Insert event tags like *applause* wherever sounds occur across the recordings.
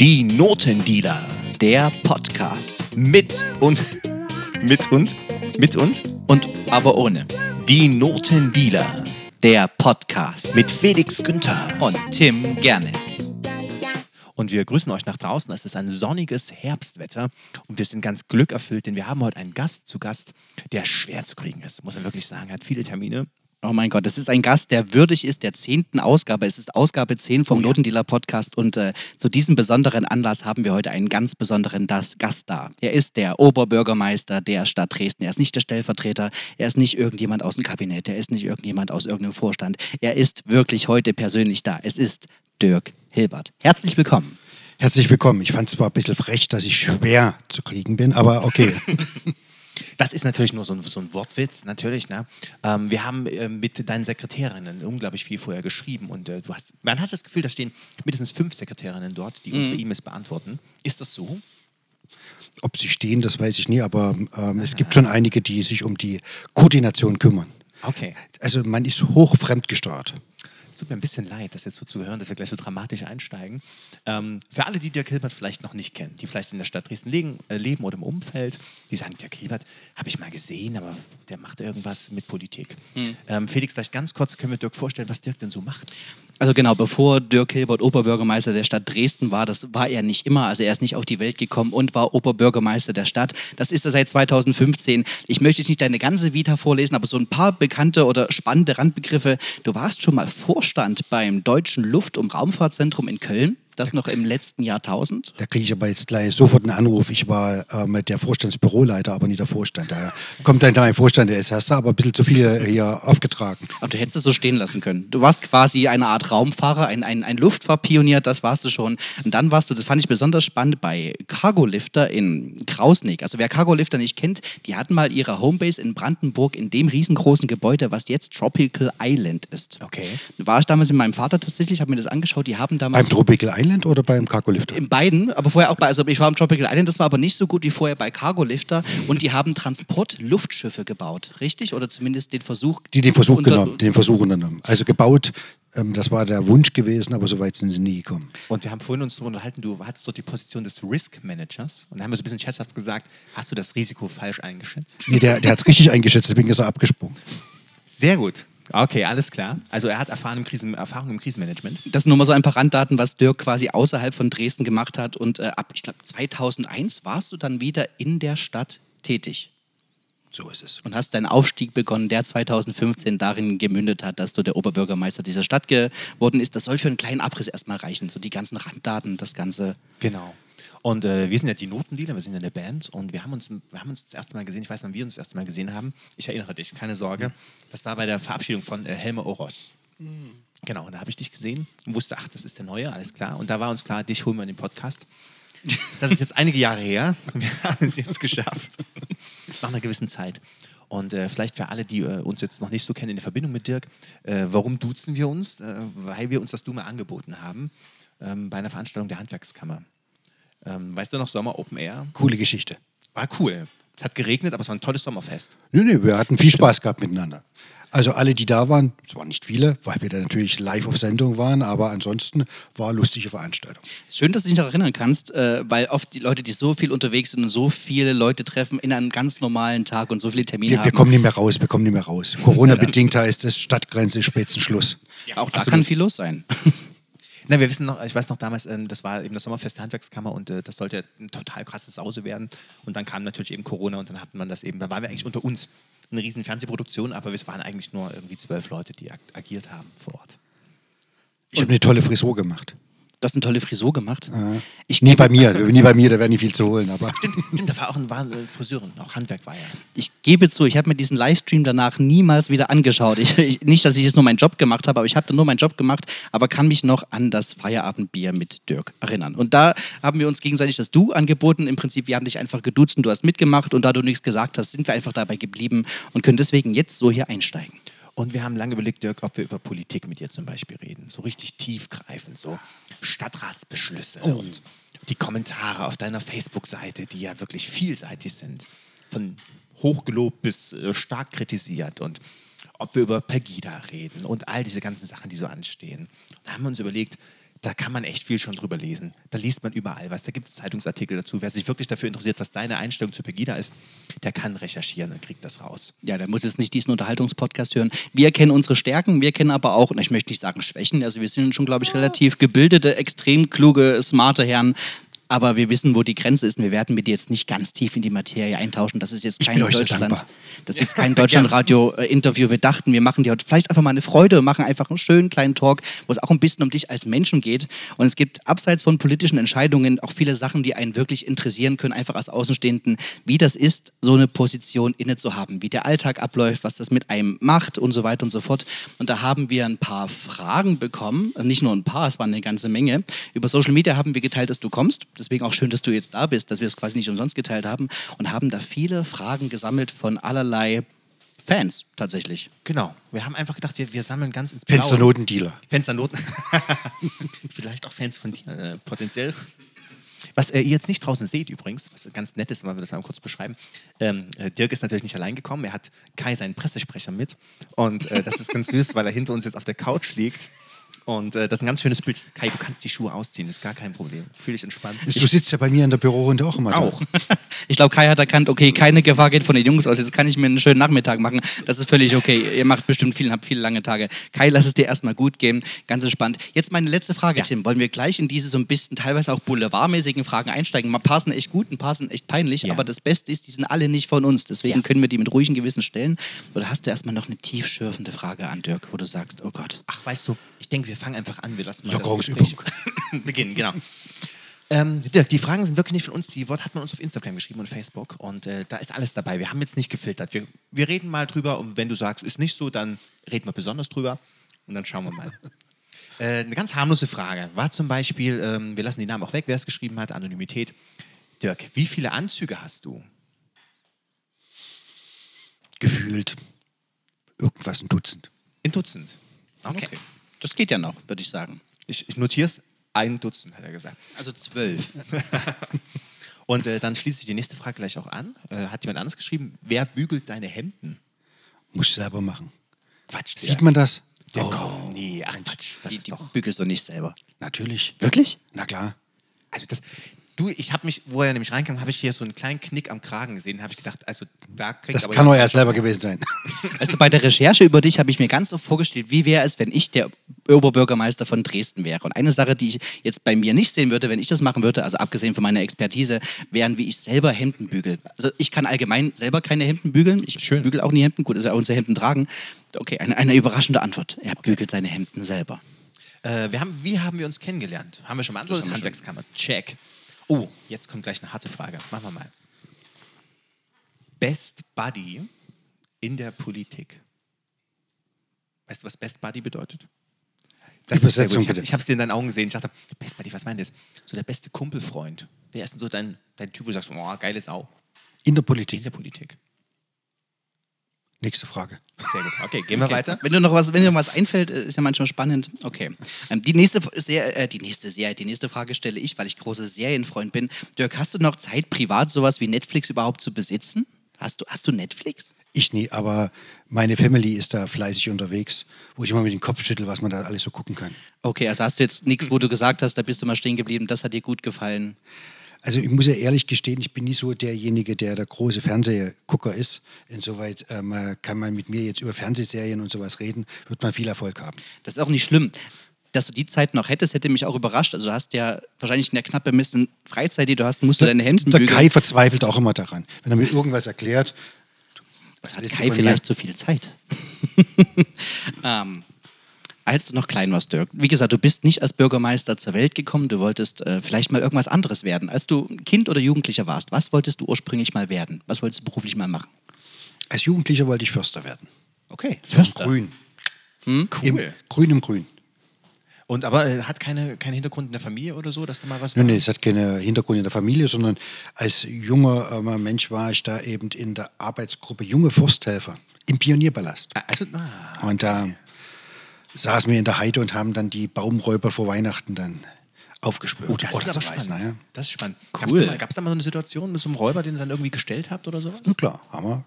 Die Notendealer. Der Podcast. Mit und. *laughs* Mit und. Mit und. Und aber ohne. Die Notendealer. Der Podcast. Mit Felix Günther. Und Tim Gernitz. Und wir grüßen euch nach draußen. Es ist ein sonniges Herbstwetter und wir sind ganz glückerfüllt, denn wir haben heute einen Gast zu Gast, der schwer zu kriegen ist, muss man wirklich sagen. Er hat viele Termine. Oh mein Gott, das ist ein Gast, der würdig ist der zehnten Ausgabe. Es ist Ausgabe 10 vom Oh ja. Notendealer Podcast und äh, zu diesem besonderen Anlass haben wir heute einen ganz besonderen das Gast da. Er ist der Oberbürgermeister der Stadt Dresden. Er ist nicht der Stellvertreter, er ist nicht irgendjemand aus dem Kabinett, er ist nicht irgendjemand aus irgendeinem Vorstand. Er ist wirklich heute persönlich da. Es ist Dirk Hilbert. Herzlich willkommen. Herzlich willkommen. Ich fand es zwar ein bisschen frech, dass ich schwer zu kriegen bin, aber okay. *laughs* Das ist natürlich nur so ein, so ein Wortwitz, natürlich. Ne? Ähm, wir haben äh, mit deinen Sekretärinnen unglaublich viel vorher geschrieben und äh, du hast, man hat das Gefühl, da stehen mindestens fünf Sekretärinnen dort, die unsere E-Mails beantworten. Ist das so? Ob sie stehen, das weiß ich nie, aber ähm, es gibt schon einige, die sich um die Koordination kümmern. Okay. Also man ist hoch fremdgesteuert. Es tut mir ein bisschen leid, das jetzt so zu hören, dass wir gleich so dramatisch einsteigen. Ähm, für alle, die Dirk Hilbert vielleicht noch nicht kennen, die vielleicht in der Stadt Dresden legen, äh, leben oder im Umfeld, die sagen, Dirk Hilbert habe ich mal gesehen, aber der macht irgendwas mit Politik. Ähm, Felix, vielleicht ganz kurz können wir Dirk vorstellen, was Dirk denn so macht. Also genau, bevor Dirk Hilbert Oberbürgermeister der Stadt Dresden war, das war er nicht immer. Also er ist nicht auf die Welt gekommen und war Oberbürgermeister der Stadt. Das ist er seit 2015. Ich möchte jetzt nicht deine ganze Vita vorlesen, aber so ein paar bekannte oder spannende Randbegriffe. Du warst schon mal Vorstand beim Deutschen Luft- und Raumfahrtzentrum in Köln. Das noch im letzten Jahrtausend. Da kriege ich aber jetzt gleich sofort einen Anruf. Ich war ähm, der Vorstandsbüroleiter, aber nicht der Vorstand. Da kommt dann mein Vorstand, der ist, hast du aber ein bisschen zu viel äh, hier aufgetragen. Aber du hättest es so stehen lassen können. Du warst quasi eine Art Raumfahrer, ein, ein, ein Luftfahrtpionier, das warst du schon. Und dann warst du, das fand ich besonders spannend, bei Cargo Lifter in Krausnick. Also wer Cargo Lifter nicht kennt, die hatten mal ihre Homebase in Brandenburg in dem riesengroßen Gebäude, was jetzt Tropical Island ist. Okay. Da war ich damals mit meinem Vater tatsächlich, habe mir das angeschaut. Die haben damals Beim Tropical Island oder beim Cargo Lifter? in beiden, aber vorher auch bei, also ich war im Tropical Island, das war aber nicht so gut wie vorher bei Cargo Lifter und die haben Transport-Luftschiffe gebaut, richtig? Oder zumindest den Versuch. Die den Versuch genommen, den Versuch unternommen. Also gebaut, ähm, das war der Wunsch gewesen, aber so weit sind sie nie gekommen. Und wir haben vorhin uns darüber unterhalten, du hattest dort die Position des Risk Managers. Und da haben wir so ein bisschen scherzhaft gesagt, hast du das Risiko falsch eingeschätzt? Nee, der, der hat es richtig eingeschätzt, deswegen ist er abgesprungen. Sehr gut. Okay, alles klar. Also er hat Erfahrung im, Krisen, Erfahrung im Krisenmanagement. Das sind nur mal so ein paar Randdaten, was Dirk quasi außerhalb von Dresden gemacht hat. Und äh, ab, ich glaube, 2001 warst du dann wieder in der Stadt tätig So ist es. und hast deinen Aufstieg begonnen, der 2015 darin gemündet hat, dass du der Oberbürgermeister dieser Stadt geworden ist. Das soll für einen kleinen Abriss erstmal reichen, so die ganzen Randdaten, das Ganze. Genau. Und äh, wir sind ja die Notendealer, wir sind ja eine Band und wir haben, uns, wir haben uns das erste Mal gesehen, ich weiß, wann wir uns das erste Mal gesehen haben. Ich erinnere dich, keine Sorge. Das war bei der Verabschiedung von äh, Helme Oros. Genau, und da habe ich dich gesehen und wusste, ach, das ist der Neue, alles klar. Und da war uns klar, dich holen wir in den Podcast. Das ist jetzt einige Jahre her. *laughs* Wir haben es jetzt geschafft. Nach einer gewissen Zeit. Und äh, vielleicht für alle, die äh, uns jetzt noch nicht so kennen in der Verbindung mit Dirk, äh, warum duzen wir uns? Äh, weil wir uns das Dumme angeboten haben ähm, bei einer Veranstaltung der Handwerkskammer. Ähm, weißt du noch, Sommer Open Air? Coole Geschichte. War cool. Es hat geregnet, aber es war ein tolles Sommerfest. Nee, nee, wir hatten viel Spaß gehabt miteinander. Also alle, die da waren, es waren nicht viele, weil wir da natürlich live auf Sendung waren, aber ansonsten war eine lustige Veranstaltung. Schön, dass du dich noch erinnern kannst, äh, weil oft die Leute, die so viel unterwegs sind und so viele Leute treffen in einem ganz normalen Tag und so viele Termine Wir, haben. wir kommen nicht mehr raus, wir kommen nicht mehr raus. Corona-bedingt *laughs* heißt es Stadtgrenze, Spätzenschluss. auch da kann viel los sein. *laughs* Na, wir wissen noch, ich weiß noch damals, ähm, das war eben das Sommerfest der Handwerkskammer und äh, das sollte eine total krasse Sause werden. Und dann kam natürlich eben Corona und dann hatten man das eben, da waren wir eigentlich unter uns. Eine riesen Fernsehproduktion, aber es waren eigentlich nur irgendwie zwölf Leute, die ag agiert haben vor Ort. Ich habe eine tolle Frisur gemacht. Du hast eine tolle Frisur gemacht. Ich, Nie bei *laughs* mir, nie bei mir, da wäre nicht viel zu holen. Aber Stimmt, da war auch ein war, äh, Friseurin, auch Handwerk war ja. ich gebe zu, ich habe mir diesen Livestream danach niemals wieder angeschaut. Ich, ich, nicht, dass ich jetzt nur meinen Job gemacht habe, aber ich habe dann nur meinen Job gemacht, aber kann mich noch an das Feierabendbier mit Dirk erinnern. Und da haben wir uns gegenseitig das Du angeboten. Im Prinzip, wir haben dich einfach geduzt und du hast mitgemacht und da du nichts gesagt hast, sind wir einfach dabei geblieben und können deswegen jetzt so hier einsteigen. Und wir haben lange überlegt, Dirk, ob wir über Politik mit dir zum Beispiel reden. So richtig tiefgreifend, so Stadtratsbeschlüsse und die Kommentare auf deiner Facebook-Seite, die ja wirklich vielseitig sind. Von hochgelobt bis äh, stark kritisiert. Und ob wir über Pegida reden und all diese ganzen Sachen, die so anstehen. Da haben wir uns überlegt, da kann man echt viel schon drüber lesen. Da liest man überall was. Da gibt es Zeitungsartikel dazu. Wer sich wirklich dafür interessiert, was deine Einstellung zu Pegida ist, der kann recherchieren und kriegt das raus. Ja, der muss jetzt nicht diesen Unterhaltungspodcast hören. Wir kennen unsere Stärken, wir kennen aber auch, und ich möchte nicht sagen Schwächen, also wir sind schon, glaube ich, relativ gebildete, extrem kluge, smarte Herren. Aber wir wissen, wo die Grenze ist. Und wir werden mit dir jetzt nicht ganz tief in die Materie eintauschen. Das ist jetzt kein Deutschland. Das ist jetzt kein Deutschlandradio-Interview. Wir dachten, wir machen dir heute vielleicht einfach mal eine Freude und machen einfach einen schönen kleinen Talk, wo es auch ein bisschen um dich als Menschen geht. Und es gibt abseits von politischen Entscheidungen auch viele Sachen, die einen wirklich interessieren können, einfach als Außenstehenden, wie das ist, so eine Position inne zu haben, wie der Alltag abläuft, was das mit einem macht und so weiter und so fort. Und da haben wir ein paar Fragen bekommen, Also nicht nur ein paar, es waren eine ganze Menge. Über Social Media haben wir geteilt, dass du kommst. Deswegen auch schön, dass du jetzt da bist, dass wir es quasi nicht umsonst geteilt haben und haben da viele Fragen gesammelt von allerlei Fans tatsächlich. Genau. Wir haben einfach gedacht, wir, wir sammeln ganz ins Blaue. Fensternotendealer. Fensternoten. *laughs* Vielleicht auch Fans von dir, äh, potenziell. Was äh, ihr jetzt nicht draußen seht übrigens, was ganz nett ist, wenn wir das mal kurz beschreiben. Ähm, äh, Dirk ist natürlich nicht allein gekommen, er hat Kai, seinen Pressesprecher, mit. Und äh, das ist ganz süß, weil er hinter uns jetzt auf der Couch liegt. Und äh, das ist ein ganz schönes Bild. Kai, du kannst die Schuhe ausziehen, ist gar kein Problem. Fühl dich entspannt. Du sitzt ja bei mir in der Bürorunde auch immer. da. auch. *laughs* Ich glaube, Kai hat erkannt, okay, keine Gefahr geht von den Jungs aus. Jetzt kann ich mir einen schönen Nachmittag machen. Das ist völlig okay. Ihr macht bestimmt viel, habt viele lange Tage. Kai, lass es dir erstmal gut gehen. Ganz entspannt. Jetzt meine letzte Frage, Ja. Tim. Wollen wir gleich in diese so ein bisschen teilweise auch boulevardmäßigen Fragen einsteigen? Ein paar sind echt gut, ein paar sind echt peinlich. Ja. Aber das Beste ist, die sind alle nicht von uns. Deswegen Ja. können wir die mit ruhigem Gewissen stellen. Oder hast du erstmal noch eine tiefschürfende Frage an Dirk, wo du sagst, oh Gott. Ach, weißt du, ich denke, wir fangen einfach an. Wir lassen mal Lockerungsübung. das Gespräch *laughs* beginnen, genau. Ähm, Dirk, die Fragen sind wirklich nicht von uns. Die Wort hat man uns auf Instagram geschrieben und Facebook. Und äh, da ist alles dabei. Wir haben jetzt nicht gefiltert. Wir, wir reden mal drüber. Und wenn du sagst, ist nicht so, dann reden wir besonders drüber. Und dann schauen wir mal. *laughs* äh, eine ganz harmlose Frage war zum Beispiel, ähm, wir lassen die Namen auch weg, wer es geschrieben hat, Anonymität. Dirk, wie viele Anzüge hast du? Gefühlt irgendwas ein Dutzend. In Dutzend. Okay. Das geht ja noch, würde ich sagen. Ich, ich notiere es. Ein Dutzend, hat er gesagt. Also zwölf. *laughs* Und äh, dann schließe ich die nächste Frage gleich auch an. Äh, hat jemand anderes geschrieben? Wer bügelt deine Hemden? Muss ich selber machen. Quatsch. Sieht man das? Der Oh, komm, nee, ach Quatsch. Das Die, ist die doch. bügelst du nicht selber. Natürlich. Wirklich? Na klar. Also das. Du, ich habe mich, wo er nämlich reinkam, habe ich hier so einen kleinen Knick am Kragen gesehen. habe ich gedacht, also da kriegt Das aber kann nur er selber gewesen sein. *laughs* Also bei der Recherche über dich habe ich mir ganz so vorgestellt, wie wäre es, wenn ich der Oberbürgermeister von Dresden wäre. Und eine Sache, die ich jetzt bei mir nicht sehen würde, wenn ich das machen würde, also abgesehen von meiner Expertise, wären, wie ich selber Hemden bügel. Also ich kann allgemein selber keine Hemden bügeln. Ich Schön. bügel auch nie Hemden. Gut, dass wir unsere Hemden tragen. Okay, eine, eine überraschende Antwort. Er bügelt seine Hemden selber. Äh, wir haben, wie haben wir uns kennengelernt? Haben wir schon beantwortet? Handwerkskammer. Check. Oh, jetzt kommt gleich eine harte Frage. Machen wir mal. Best Buddy in der Politik. Weißt du, was Best Buddy bedeutet? Das ist sehr Übersetzung gut. Ich bitte. habe ich hab's dir in deinen Augen gesehen. Ich dachte, Best Buddy, was meint das? So der beste Kumpelfreund. Wer ist denn so dein, dein Typ, wo du sagst, oh, geile Sau In der in Politik. der Politik? Nächste Frage. Sehr gut. Okay, gehen wir weiter. Wenn dir noch was, wenn dir noch was einfällt, äh, ist ja manchmal spannend. Okay. Ähm, die nächste, Ser äh, die nächste Serie, die nächste Frage stelle ich, weil ich großer Serienfreund bin. Dirk, hast du noch Zeit, privat sowas wie Netflix überhaupt zu besitzen? Hast du, hast du Netflix? Ich nie, aber meine Family ist da fleißig unterwegs, wo ich immer mit dem Kopf schüttel, was man da alles so gucken kann. Okay, also hast du jetzt nichts, wo du gesagt hast, da bist du mal stehen geblieben, das hat dir gut gefallen. Also ich muss ja ehrlich gestehen, ich bin nie so derjenige, der der große Fernsehgucker ist. Insoweit ähm, kann man mit mir jetzt über Fernsehserien und sowas reden, wird man viel Erfolg haben. Das ist auch nicht schlimm. Dass du die Zeit noch hättest, hätte mich auch überrascht. Also du hast ja wahrscheinlich in der knapp bemessenen Freizeit, die du hast, musst du deine Hände Der bügeln. Kai verzweifelt auch immer daran. Wenn er mir irgendwas erklärt, Das hat Kai vielleicht zu viel Zeit. *laughs* ähm, als du noch klein warst, Dirk, wie gesagt, du bist nicht als Bürgermeister zur Welt gekommen, du wolltest äh, vielleicht mal irgendwas anderes werden. Als du Kind oder Jugendlicher warst, was wolltest du ursprünglich mal werden? Was wolltest du beruflich mal machen? als Jugendlicher wollte ich Förster werden. Okay, Im Grün. Cool. Im Grün im Grün. Und aber äh, hat keine, keinen Hintergrund in der Familie oder so, dass da mal was Nein, nee, es hat keinen Hintergrund in der Familie, sondern als junger äh, Mensch war ich da eben in der Arbeitsgruppe Junge Forsthelfer im Pionierpalast. Ah, Also, ah, Und da saßen wir in der Heide und haben dann die Baumräuber vor Weihnachten dann aufgespürt. oh, das ist Oder aber spannend. naja. Das ist spannend. Cool. Gab es da mal so eine Situation mit so einem Räuber, den ihr dann irgendwie gestellt habt oder sowas? Na klar, haben wir.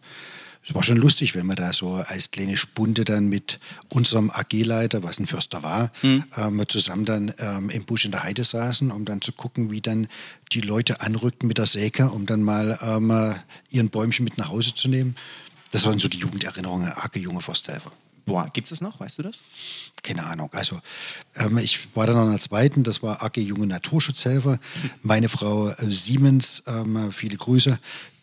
es war schon lustig, wenn wir da so als kleine Spunde dann mit unserem AG-Leiter, was ein Förster war, Mhm. ähm, zusammen dann ähm, im Busch in der Heide saßen, um dann zu gucken, wie dann die Leute anrückten mit der Säge, um dann mal ähm, äh, ihren Bäumchen mit nach Hause zu nehmen. Das waren so die Jugenderinnerungen, AG Junge Forsthelfer. Boah, gibt es das noch? Weißt du das? Keine Ahnung. Also ähm, ich war dann noch in der zweiten, das war AG Junge Naturschutzhelfer. Meine Frau äh, Siemens, ähm, viele Grüße,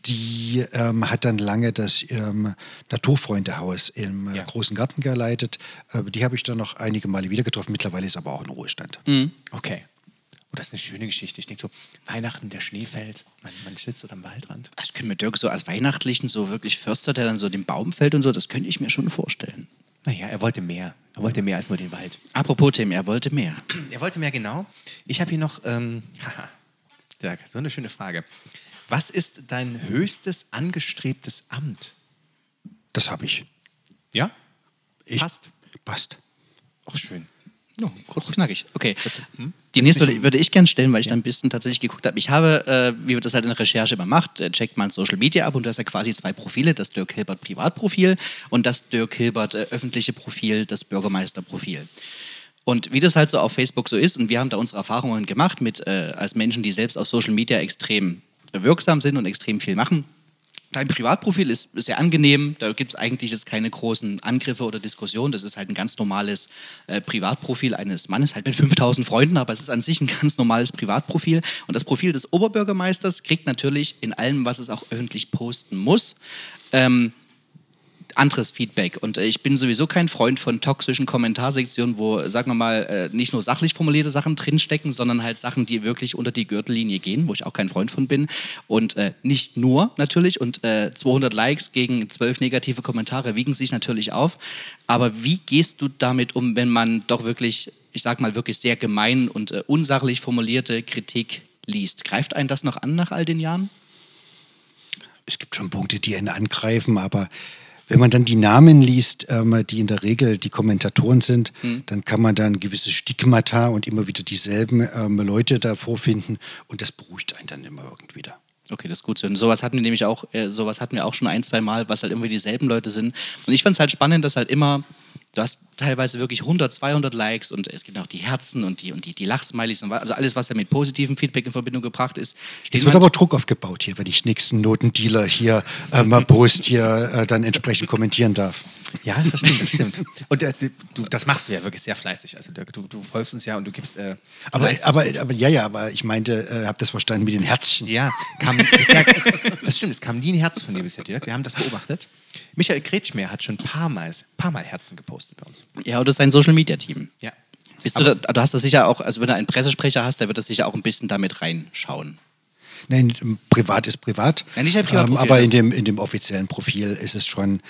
die ähm, hat dann lange das ähm, Naturfreundehaus im äh, Ja. Großen Garten geleitet. Äh, die habe ich dann noch einige Male wieder getroffen. Mittlerweile ist aber auch in Ruhestand. Okay. Oh, das ist eine schöne Geschichte. Ich denke so, Weihnachten, der Schnee fällt, man, man sitzt so am Waldrand. Ich könnte mir Dirk so als Weihnachtlichen, so wirklich Förster, der dann so den Baum fällt und so, das könnte ich mir schon vorstellen. Naja, er wollte mehr. Er wollte mehr als nur den Wald. Apropos Tim, er wollte mehr. Er wollte mehr genau. Ich habe hier noch, ähm, *laughs* haha, Dirk, so eine schöne Frage. Was ist dein höchstes angestrebtes Amt? Das habe ich. Ja? ich. Passt. Passt. Auch schön. Ja, kurz und knackig. Okay. Die nächste würde, würde ich gerne stellen, weil ich dann ein bisschen tatsächlich geguckt habe. Ich habe, äh, wie man das halt in der Recherche immer macht, äh, checkt man Social Media ab und du hast ja quasi zwei Profile, das Dirk Hilbert Privatprofil und das Dirk Hilbert äh, öffentliche Profil, das Bürgermeisterprofil. Und wie das halt so auf Facebook so ist, und wir haben da unsere Erfahrungen gemacht mit äh, als Menschen, die selbst auf Social Media extrem wirksam sind und extrem viel machen, Dein Privatprofil ist sehr angenehm. Da gibt es eigentlich jetzt keine großen Angriffe oder Diskussionen. Das ist halt ein ganz normales äh, Privatprofil eines Mannes, halt mit 5000 Freunden, aber es ist an sich ein ganz normales Privatprofil. Und das Profil des Oberbürgermeisters kriegt natürlich in allem, was es auch öffentlich posten muss, ähm, anderes Feedback. Und äh, ich bin sowieso kein Freund von toxischen Kommentarsektionen, wo, sagen wir mal, äh, nicht nur sachlich formulierte Sachen drinstecken, sondern halt Sachen, die wirklich unter die Gürtellinie gehen, wo ich auch kein Freund von bin. Und äh, nicht nur natürlich. Und äh, 200 Likes gegen 12 negative Kommentare wiegen sich natürlich auf. Aber wie gehst du damit um, wenn man doch wirklich, ich sag mal, wirklich sehr gemein und äh, unsachlich formulierte Kritik liest? Greift einen das noch an nach all den Jahren? es gibt schon Punkte, die einen angreifen, aber wenn man dann die Namen liest, ähm, die in der Regel die Kommentatoren sind, dann kann man dann gewisse Stigmata und immer wieder dieselben ähm, Leute da vorfinden und das beruhigt einen dann immer irgendwie wieder. Okay, das ist gut zu hören. Sowas hatten wir nämlich auch, äh, sowas hatten wir auch schon ein, zwei Mal, was halt immer dieselben Leute sind. Und ich fand es halt spannend, dass halt immer, du hast teilweise wirklich 100, 200 Likes und es gibt auch die Herzen und die, und die, die Lachsmilies und also alles, was ja mit positivem Feedback in Verbindung gebracht ist. Jetzt wird aber Druck aufgebaut hier, wenn ich nächsten Notendealer hier äh, mal Post hier äh, dann entsprechend kommentieren darf. Ja, das stimmt, das stimmt. *laughs* Und äh, du, das machst du ja wirklich sehr fleißig. Also Dirk, du, du folgst uns ja und du gibst. Äh, Aber, aber, aber ja, ja, aber ich meinte, äh, hab das verstanden mit den Herzchen. Ja, kam *laughs* bisher, das stimmt, es kam nie ein Herz von dir bisher, Dirk. Wir haben das beobachtet. Michael Kretschmer hat schon ein paar Mal, paar Mal Herzen gepostet bei uns. Ja, oder sein Social Media Team. Ja. Bist du, da, du hast das sicher auch, also wenn du einen Pressesprecher hast, der wird das sicher auch ein bisschen damit reinschauen. Nein, privat ist privat. Ja, nicht ein ähm, Privatprofil, aber das- in dem, in dem offiziellen Profil ist es schon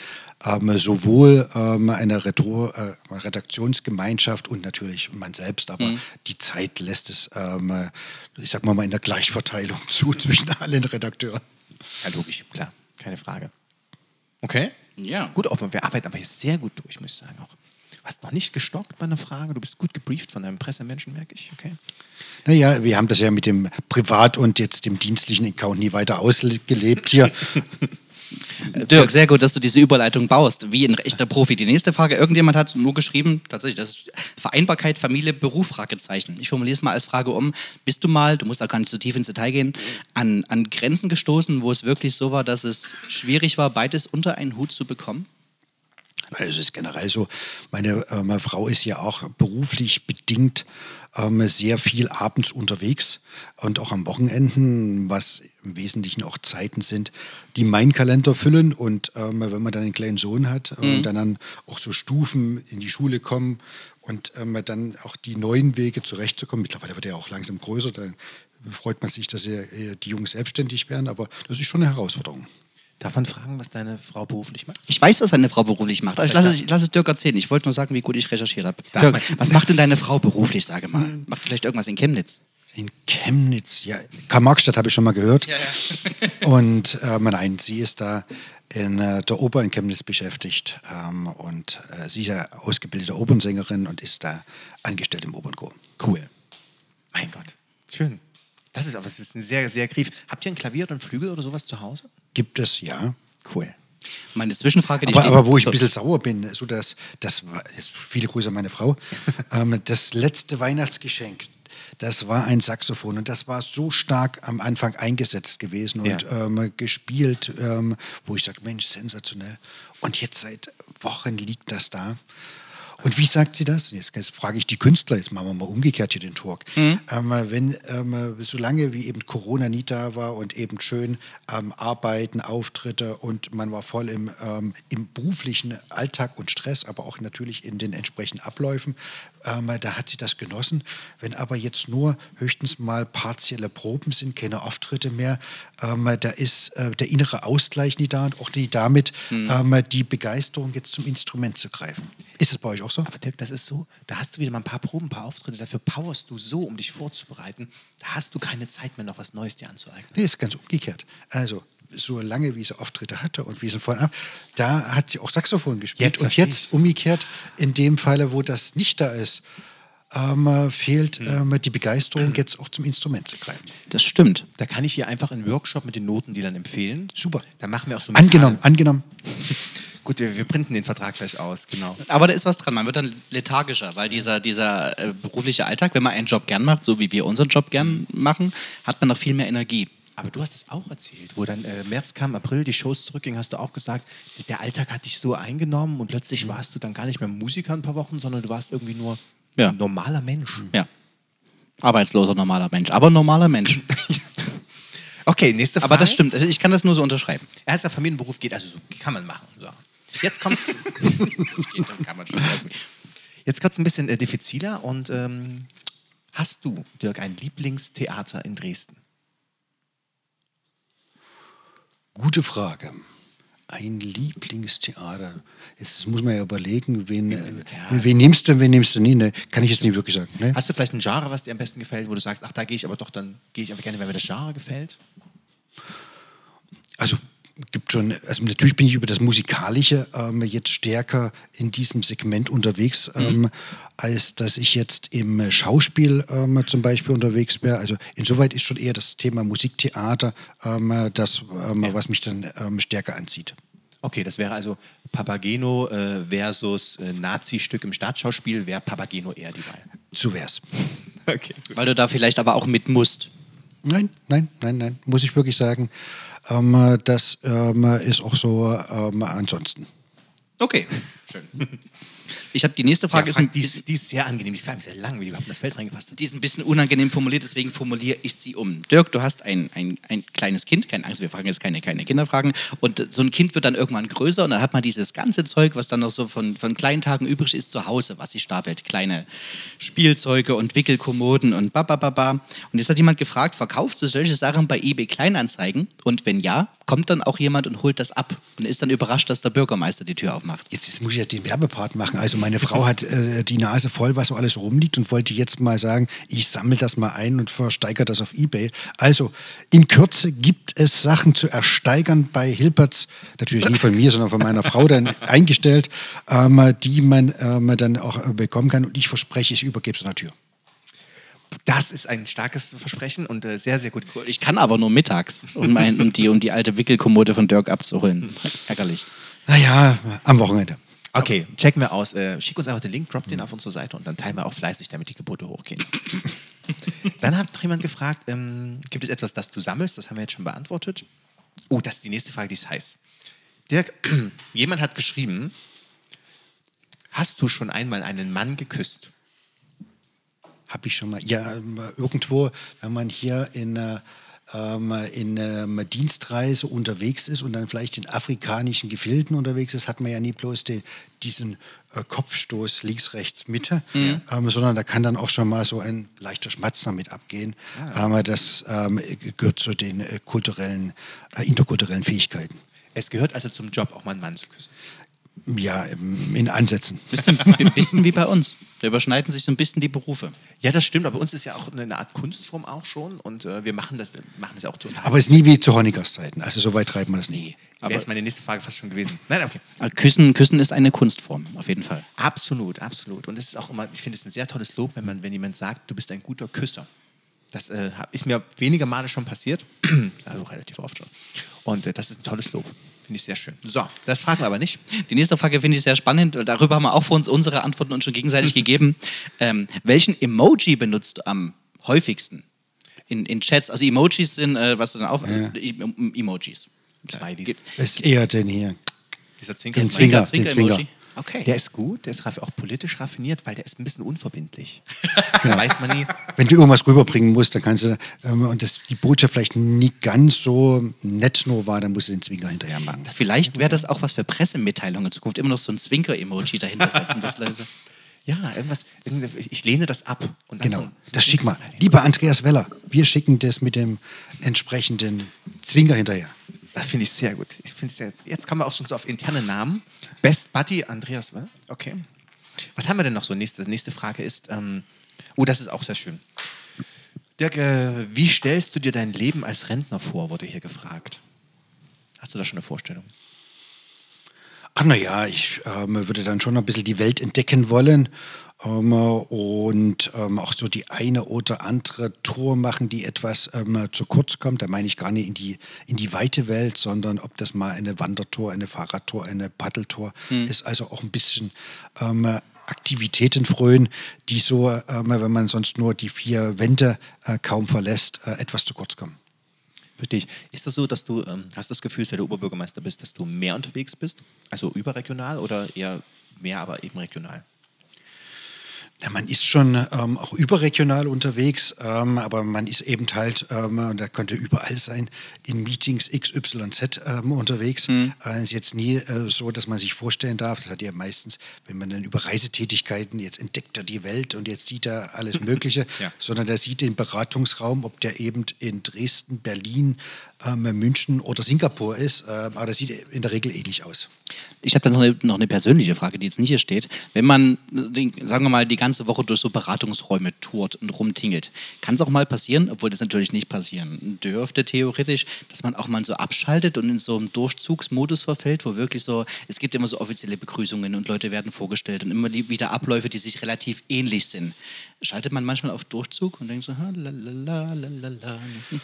ähm, sowohl ähm, eine Retro, äh, Redaktionsgemeinschaft und natürlich man selbst, aber Mhm. die Zeit lässt es, ähm, äh, ich sag mal, mal in der Gleichverteilung *laughs* zu zwischen allen Redakteuren. Ja, logisch, klar. Keine Frage. Okay. Ja. Gut, auch, wir arbeiten aber hier sehr gut durch, muss ich sagen auch. Du hast noch nicht gestockt bei einer Frage, du bist gut gebrieft von deinem Pressemenschen, merke ich. Okay. Naja, wir haben das ja mit dem Privat- und jetzt dem dienstlichen Account nie weiter ausgelebt hier. *laughs* Dirk, sehr gut, dass du diese Überleitung baust, wie ein echter Profi. Die nächste Frage, irgendjemand hat nur geschrieben, tatsächlich, das ist Vereinbarkeit, Familie, Beruf, Fragezeichen. Ich formuliere es mal als Frage um, bist du mal, du musst auch gar nicht so tief ins Detail gehen, an, an Grenzen gestoßen, wo es wirklich so war, dass es schwierig war, beides unter einen Hut zu bekommen? Weil es ist generell so, meine, äh, meine Frau ist ja auch beruflich bedingt ähm, sehr viel abends unterwegs und auch am Wochenenden, was im Wesentlichen auch Zeiten sind, die meinen Kalender füllen. Und ähm, wenn man dann einen kleinen Sohn hat äh, und dann, dann auch so Stufen in die Schule kommen und ähm, dann auch die neuen Wege zurechtzukommen, mittlerweile wird er auch langsam größer, dann freut man sich, dass er, äh, die Jungs selbstständig werden, aber das ist schon eine Herausforderung. Darf man fragen, was deine Frau beruflich macht? Ich weiß, was deine Frau beruflich macht. Ich lasse, ich lasse es Dirk erzählen. Ich wollte nur sagen, wie gut ich recherchiert habe. Dirk, was macht denn deine Frau beruflich, sage mal? Macht vielleicht irgendwas in Chemnitz? In Chemnitz, ja. Karl-Marx-Stadt habe ich schon mal gehört. und äh, nein, sie ist da in äh, der Oper in Chemnitz beschäftigt. Ähm, und äh, sie ist ja ausgebildete Opernsängerin und ist da angestellt im Opernchor. Cool. Mein Gott. Schön. Das ist aber es ist ein sehr, sehr grief. Habt ihr ein Klavier oder ein Flügel oder sowas zu Hause? Gibt es, ja. Cool. Meine Zwischenfrage, die Aber, aber wo ich ein bisschen sauer bin, so dass das war, jetzt viele Grüße an meine Frau, *laughs* ähm, das letzte Weihnachtsgeschenk, das war ein Saxophon und das war so stark am Anfang eingesetzt gewesen und Ja. ähm, gespielt, ähm, wo ich sage, Mensch, sensationell. Und jetzt seit Wochen liegt das da. Und wie sagt sie das? Jetzt, jetzt frage ich die Künstler, jetzt machen wir mal umgekehrt hier den Talk. Ähm, wenn, ähm, solange wie eben Corona nie da war und eben schön ähm, Arbeiten, Auftritte und man war voll im, ähm, im beruflichen Alltag und Stress, aber auch natürlich in den entsprechenden Abläufen, ähm, da hat sie das genossen. Wenn aber jetzt nur höchstens mal partielle Proben sind, keine Auftritte mehr, ähm, da ist äh, der innere Ausgleich nie da und auch nie damit ähm, die Begeisterung jetzt zum Instrument zu greifen. Ist es bei euch auch so? Aber Dirk, das ist so, da hast du wieder mal ein paar Proben, ein paar Auftritte, dafür powerst du so, um dich vorzubereiten. Da hast du keine Zeit mehr, noch was Neues dir anzueignen. Nee, ist ganz umgekehrt. Also, so lange wie sie Auftritte hatte und wie sie vorhin ab, da hat sie auch Saxophon gespielt. Jetzt und jetzt ich. umgekehrt, in dem Falle, wo das nicht da ist, ähm, äh, fehlt Hm. ähm, die Begeisterung, jetzt auch zum Instrument zu greifen. Das stimmt. Da kann ich hier einfach einen Workshop mit den Notendealern empfehlen. Super. Da machen wir auch so Angenommen, angenommen. *laughs* Gut, wir, wir printen den Vertrag gleich aus, genau. Aber da ist was dran. Man wird dann lethargischer, weil dieser, dieser äh, berufliche Alltag, wenn man einen Job gern macht, so wie wir unseren Job gern machen, hat man noch viel mehr Energie. Aber du hast es auch erzählt, wo dann äh, März kam, April, die Shows zurückgingen, hast du auch gesagt, der Alltag hat dich so eingenommen und plötzlich warst du dann gar nicht mehr Musiker ein paar Wochen, sondern du warst irgendwie nur Ja. ein normaler Mensch. Ja. Arbeitsloser normaler Mensch, aber normaler Mensch. *laughs* Okay, nächste Frage. aber das stimmt. Also ich kann das nur so unterschreiben. Erster Familienberuf geht, also so kann man machen. So. Jetzt kommt *laughs* jetzt kommt's ein bisschen äh, diffiziler und ähm, hast du, Dirk, ein Lieblingstheater in Dresden? Gute Frage. Ein Lieblingstheater. Jetzt muss man ja überlegen, wen, äh, wen nimmst du, wen nimmst du nie. Ne? Kann ich jetzt nicht wirklich sagen. Ne? Hast du vielleicht ein Genre, was dir am besten gefällt, wo du sagst, ach, da gehe ich aber doch, dann gehe ich einfach gerne, wenn mir das Genre gefällt? Also gibt schon, also natürlich bin ich über das Musikalische ähm, jetzt stärker in diesem Segment unterwegs, ähm, als dass ich jetzt im Schauspiel ähm, zum Beispiel unterwegs wäre. Also insoweit ist schon eher das Thema Musiktheater ähm, das, ähm, was mich dann ähm, stärker anzieht. Okay, das wäre also Papageno äh, versus äh, Nazi-Stück im Staatsschauspiel, wäre Papageno eher die Wahl. So wär's. *laughs* Okay, gut. Weil du da vielleicht aber auch mit musst. Nein, nein, nein, nein, muss ich wirklich sagen. Ähm, das ähm, ist auch so ähm, ansonsten. Okay, schön. *laughs* Ich habe die nächste Frage, Ja, ist, Frank, ein, die, ist, ist, die ist sehr angenehm, die Frage ist sehr lang, wie die überhaupt in das Feld reingepasst hat. die ist ein bisschen unangenehm formuliert, deswegen formuliere ich sie um. Dirk, du hast ein, ein, ein kleines Kind, keine Angst, wir fragen jetzt keine, keine Kinderfragen. Und so ein Kind wird dann irgendwann größer und dann hat man dieses ganze Zeug, was dann noch so von, von kleinen Tagen übrig ist, zu Hause, was sich stapelt. Kleine Spielzeuge und Wickelkommoden und babababa. Und jetzt hat jemand gefragt, verkaufst du solche Sachen bei eBay Kleinanzeigen? Und wenn ja, kommt dann auch jemand und holt das ab und ist dann überrascht, dass der Bürgermeister die Tür aufmacht. Jetzt, jetzt muss ich ja den Werbepart machen. Also meine Frau hat äh, die Nase voll, was so alles rumliegt und wollte jetzt mal sagen, ich sammle das mal ein und versteigere das auf Ebay. Also in Kürze gibt es Sachen zu ersteigern bei Hilperts, natürlich nicht von mir, sondern von meiner Frau dann *laughs* eingestellt, ähm, die man ähm, dann auch äh, bekommen kann. Und ich verspreche, ich übergebe es an der Tür. Das ist ein starkes Versprechen und äh, sehr, sehr gut. Ich kann aber nur mittags, um, ein, um, die, um die alte Wickelkommode von Dirk abzuholen. Ärgerlich. Naja, am Wochenende. Okay, checken wir aus. Äh, schick uns einfach den Link, drop den auf unsere Seite und dann teilen wir auch fleißig, damit die Gebote hochgehen. *laughs* dann hat noch jemand gefragt, ähm, gibt es etwas, das du sammelst? Das haben wir jetzt schon beantwortet. Oh, das ist die nächste Frage, die ist heiß. Dirk, *clears throat* jemand hat geschrieben, hast du schon einmal einen Mann geküsst? Habe ich schon mal. Ja, irgendwo, wenn man hier in, äh, ähm, in ähm, Dienstreise unterwegs ist und dann vielleicht in afrikanischen Gefilden unterwegs ist, hat man ja nie bloß den, diesen äh, Kopfstoß links, rechts, Mitte, ähm, sondern da kann dann auch schon mal so ein leichter Schmatzner mit abgehen. Ähm, das ähm, gehört zu den äh, kulturellen, äh, interkulturellen Fähigkeiten. Es gehört also zum Job, auch mal einen Mann zu küssen. Ja, ähm, in Ansätzen. Bisschen, *laughs* ein bisschen wie bei uns. Da überschneiden sich so ein bisschen die Berufe. Ja, das stimmt, aber bei uns ist ja auch eine Art Kunstform auch schon und äh, wir machen das, machen das auch total. Aber es ist nie wie zu Honeckers Zeiten. Also so weit treibt man das nie. Wäre jetzt meine nächste Frage fast schon gewesen. Nein, okay. Aber Küssen, Küssen ist eine Kunstform, auf jeden Fall. Absolut, absolut. Und es ist auch immer, ich finde es ein sehr tolles Lob, wenn man, wenn jemand sagt, du bist ein guter Küsser. Das äh, ist mir weniger Male schon passiert. *clears throat* also relativ oft schon. Und äh, das ist ein tolles Lob. Finde ich sehr schön. So, das fragen wir aber nicht. Die nächste Frage finde ich sehr spannend. weil Darüber haben wir auch für uns unsere Antworten uns schon gegenseitig *laughs* gegeben. Ähm, welchen Emoji benutzt du am häufigsten in, in Chats? Also Emojis sind, äh, was du dann auf... Äh, em- Emojis. Smileys. Ist eher denn hier? Dieser Zwinker. Den Zwinker. Zwinker- den Zwinker. Okay. Der ist gut, der ist auch politisch raffiniert, weil der ist ein bisschen unverbindlich. *laughs* Genau. Weiß man nie. Wenn du irgendwas rüberbringen musst, dann kannst du, ähm, und das, die Botschaft vielleicht nicht ganz so nett nur war, dann musst du den Zwinger hinterher machen. Vielleicht wäre das auch was für Pressemitteilungen in Zukunft. Immer noch so ein Zwinker-Emoji dahinter setzen. Das Leute. Ja, irgendwas. Ich lehne das ab. Genau, so- so das schick mal. Lieber Andreas Weller, wir schicken das mit dem entsprechenden Zwinger hinterher. Das finde ich sehr gut. Ich finde sehr, jetzt kommen wir auch schon so auf interne Namen. Best Buddy, Andreas, was? okay. Was haben wir denn noch so? Nächste, nächste Frage ist, ähm, oh, das ist auch sehr schön. Dirk, äh, wie stellst du dir dein Leben als Rentner vor, wurde hier gefragt. Hast du da schon eine Vorstellung? Ach naja, ich ähm, würde dann schon ein bisschen die Welt entdecken wollen ähm, und ähm, auch so die eine oder andere Tour machen, die etwas ähm, zu kurz kommt. Da meine ich gar nicht in die, in die weite Welt, sondern ob das mal eine Wandertour, eine Fahrradtour, eine Paddeltour ist. Also auch ein bisschen ähm, Aktivitäten frönen, die so, ähm, wenn man sonst nur die vier Wände äh, kaum verlässt, äh, etwas zu kurz kommen. Verstehe ich. Ist das so, dass du, ähm, hast das Gefühl, seit du Oberbürgermeister bist, dass du mehr unterwegs bist? Also überregional oder eher mehr, aber eben regional? Ja, man ist schon ähm, auch überregional unterwegs, ähm, aber man ist eben halt, ähm, und da könnte überall sein, in Meetings XYZ ähm, unterwegs. Äh, ist jetzt nie äh, so, dass man sich vorstellen darf, das hat ja meistens, wenn man dann über Reisetätigkeiten, jetzt entdeckt er die Welt und jetzt sieht er alles *laughs* Mögliche, Ja. sondern der sieht den Beratungsraum, ob der eben in Dresden, Berlin, ähm, München oder Singapur ist, ähm, aber das sieht in der Regel ähnlich aus. Ich habe da noch eine, noch eine persönliche Frage, die jetzt nicht hier steht. Wenn man, äh, den, sagen wir mal, die ganze Woche durch so Beratungsräume tourt und rumtingelt, kann es auch mal passieren, obwohl das natürlich nicht passieren dürfte, theoretisch, dass man auch mal so abschaltet und in so einem Durchzugsmodus verfällt, wo wirklich so, es gibt immer so offizielle Begrüßungen und Leute werden vorgestellt und immer wieder Abläufe, die sich relativ ähnlich sind. Schaltet man manchmal auf Durchzug und denkt so, la.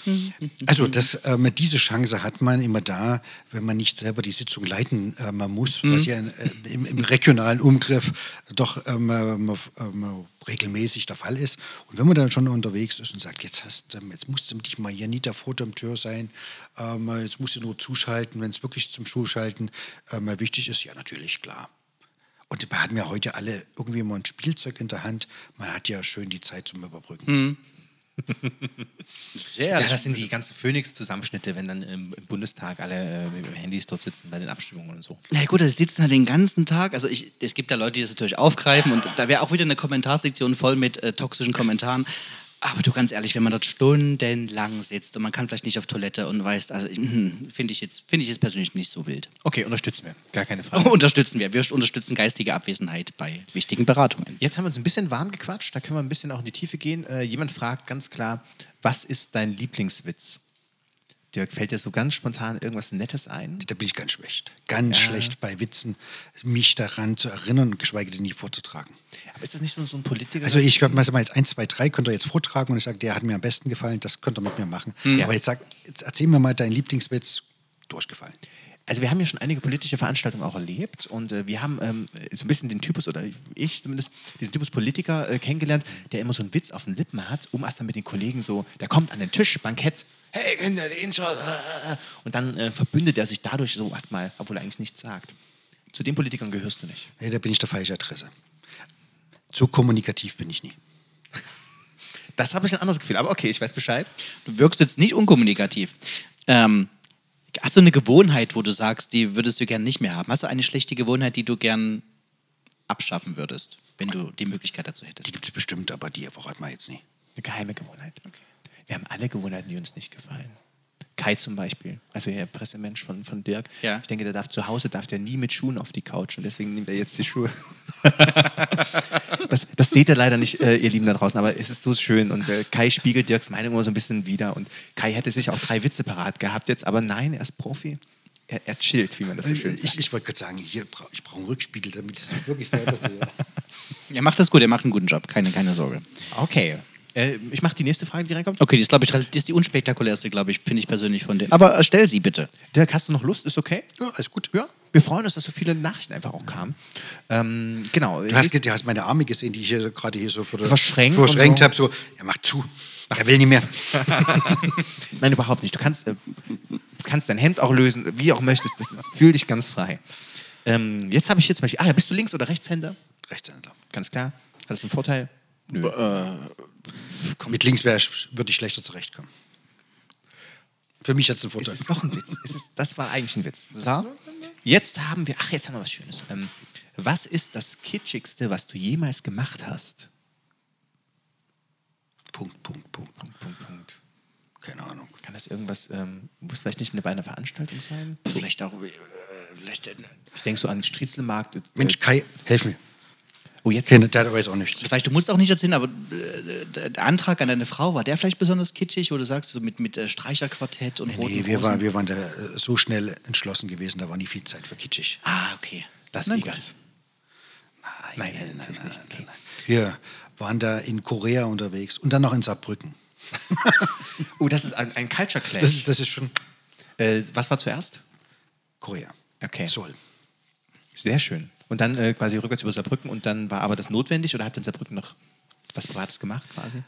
*laughs* Also das, ähm, diese Chance hat man immer da, wenn man nicht selber die Sitzung leiten äh, man muss, was ja äh, im, im regionalen Umgriff doch ähm, ähm, ähm, regelmäßig der Fall ist. Und wenn man dann schon unterwegs ist und sagt, jetzt, hast, ähm, jetzt musst du dich mal hier nicht der Tür sein, ähm, jetzt musst du nur zuschalten, wenn es wirklich zum Zuschalten ähm, wichtig ist, ja natürlich, klar. Und wir hatten ja heute alle irgendwie mal ein Spielzeug in der Hand. Man hat ja schön die Zeit zum Überbrücken. Sehr Ja, das sind die ganzen Phoenix-Zusammenschnitte, wenn dann im, im Bundestag alle äh, mit Handys dort sitzen bei den Abstimmungen und so. Na gut, da sitzen halt den ganzen Tag. Also ich, es gibt da Leute, die das natürlich aufgreifen und da wäre auch wieder eine Kommentarsektion voll mit äh, toxischen Kommentaren. Aber du ganz ehrlich, wenn man dort stundenlang sitzt und man kann vielleicht nicht auf Toilette und weiß, also hm, finde ich jetzt finde ich jetzt persönlich nicht so wild. Okay, unterstützen wir. Gar keine Frage. *laughs* unterstützen wir. Wir unterstützen geistige Abwesenheit bei wichtigen Beratungen. Jetzt haben wir uns ein bisschen warm gequatscht, da können wir ein bisschen auch in die Tiefe gehen. Äh, jemand fragt ganz klar, was ist dein Lieblingswitz? Dirk, fällt dir so ganz spontan irgendwas Nettes ein? Da bin ich ganz schlecht. Ganz schlecht bei Witzen, mich daran zu erinnern und geschweige denn nie vorzutragen. Aber ist das nicht so, so ein Politiker? Also ich könnte mal jetzt eins, zwei, drei könnt ihr jetzt vortragen und ich sage, der hat mir am besten gefallen, das könnt ihr mit mir machen. Aber jetzt sag, jetzt erzähl mir mal deinen Lieblingswitz durchgefallen. Also wir haben ja schon einige politische Veranstaltungen auch erlebt und äh, wir haben ähm, so ein bisschen den Typus, oder ich zumindest, diesen Typus Politiker äh, kennengelernt, der immer so einen Witz auf den Lippen hat, um erst dann mit den Kollegen so, der kommt an den Tisch, Bankett, hey, kennt ihr den schon? Und dann äh, verbündet er sich dadurch so erstmal, obwohl er eigentlich nichts sagt. Zu den Politikern gehörst du nicht. Nee, da bin ich der falsche Adresse. So kommunikativ bin ich nie. Das habe ich ein anderes Gefühl, aber okay, ich weiß Bescheid. Du wirkst jetzt nicht unkommunikativ. Ähm, hast du eine Gewohnheit, wo du sagst, die würdest du gern nicht mehr haben? Hast du eine schlechte Gewohnheit, die du gern abschaffen würdest, wenn du die Möglichkeit dazu hättest? Die gibt es bestimmt, aber die verraten wir jetzt nie. Eine geheime Gewohnheit. Wir haben alle Gewohnheiten, die uns nicht gefallen. Kai zum Beispiel, also der Pressemensch von, von Dirk. Ja. Ich denke, der darf zu Hause darf der nie mit Schuhen auf die Couch und deswegen nimmt er jetzt die Schuhe. *laughs* das, das seht ihr leider nicht, äh, ihr Lieben da draußen, aber es ist so schön und äh, Kai spiegelt Dirks Meinung immer so ein bisschen wieder und Kai hätte sich auch drei Witze parat gehabt jetzt, aber nein, er ist Profi. Er, er chillt, wie man das so schön sagt. Ich, ich wollte gerade sagen, hier, bra- ich brauche einen Rückspiegel, damit ich das wirklich selber sehe. *laughs* Er macht das gut, er macht einen guten Job, keine, keine Sorge. Okay, Äh, ich mache die nächste Frage, die reinkommt. Okay, die ist, glaube ich, die ist die unspektakulärste, glaube ich, finde ich persönlich von denen. Aber äh, stell sie bitte. Dirk, hast du noch Lust? Ist okay? Ja, alles gut. Ja. Wir freuen uns, dass so viele Nachrichten einfach auch kamen. Ähm, genau. Du hast, du hast meine Arme gesehen, die ich hier gerade hier so vor der- Verschränkt verschränkt so. habe. So, er macht zu. Er will nicht mehr. *laughs* Nein, überhaupt nicht. Du kannst, äh, kannst dein Hemd auch lösen, wie auch möchtest. Das ist, fühl dich ganz frei. Ähm, jetzt habe ich hier zum Beispiel, ah ja, bist du Links- oder Rechtshänder? Rechtshänder. Ganz klar. Hat das einen Vorteil? Nö. Mit links wär, würde ich schlechter zurechtkommen. Für mich hat es einen Es Vorteil. ist noch ein Witz. Es ist, das war eigentlich ein Witz. So. Jetzt haben wir, ach, jetzt haben wir was Schönes. Ähm, was ist das Kitschigste, was du jemals gemacht hast? Punkt, Punkt, Punkt. Punkt, Punkt, Punkt. Keine Ahnung. Kann das irgendwas, ähm, muss vielleicht nicht eine, bei einer Veranstaltung sein? Vielleicht auch. Äh, vielleicht, äh, Ich denke so an den Striezelmarkt. Äh, Mensch, Kai, helf mir. Oh, jetzt. Kennt, der weiß auch nichts. vielleicht, du musst auch nicht erzählen, aber äh, der der Antrag an deine Frau, war der vielleicht besonders kitschig? Oder sagst du so mit, mit äh, Streicherquartett und roten Nee, wir, Rosen? war, wir waren da äh, so schnell entschlossen gewesen, da war nie viel Zeit für kitschig. Ah, okay. Las Na. Vegas. Nein, nein, natürlich nicht. Okay. Wir waren da in Korea unterwegs und dann noch in Saarbrücken. *laughs* Oh, das ist ein, ein Culture Clash. Das ist, das ist schon äh, was war zuerst? Korea. Okay. Seoul. Sehr schön. Und dann äh, quasi rückwärts über Saarbrücken und dann war aber das notwendig oder ihr in Saarbrücken noch was Privates gemacht quasi?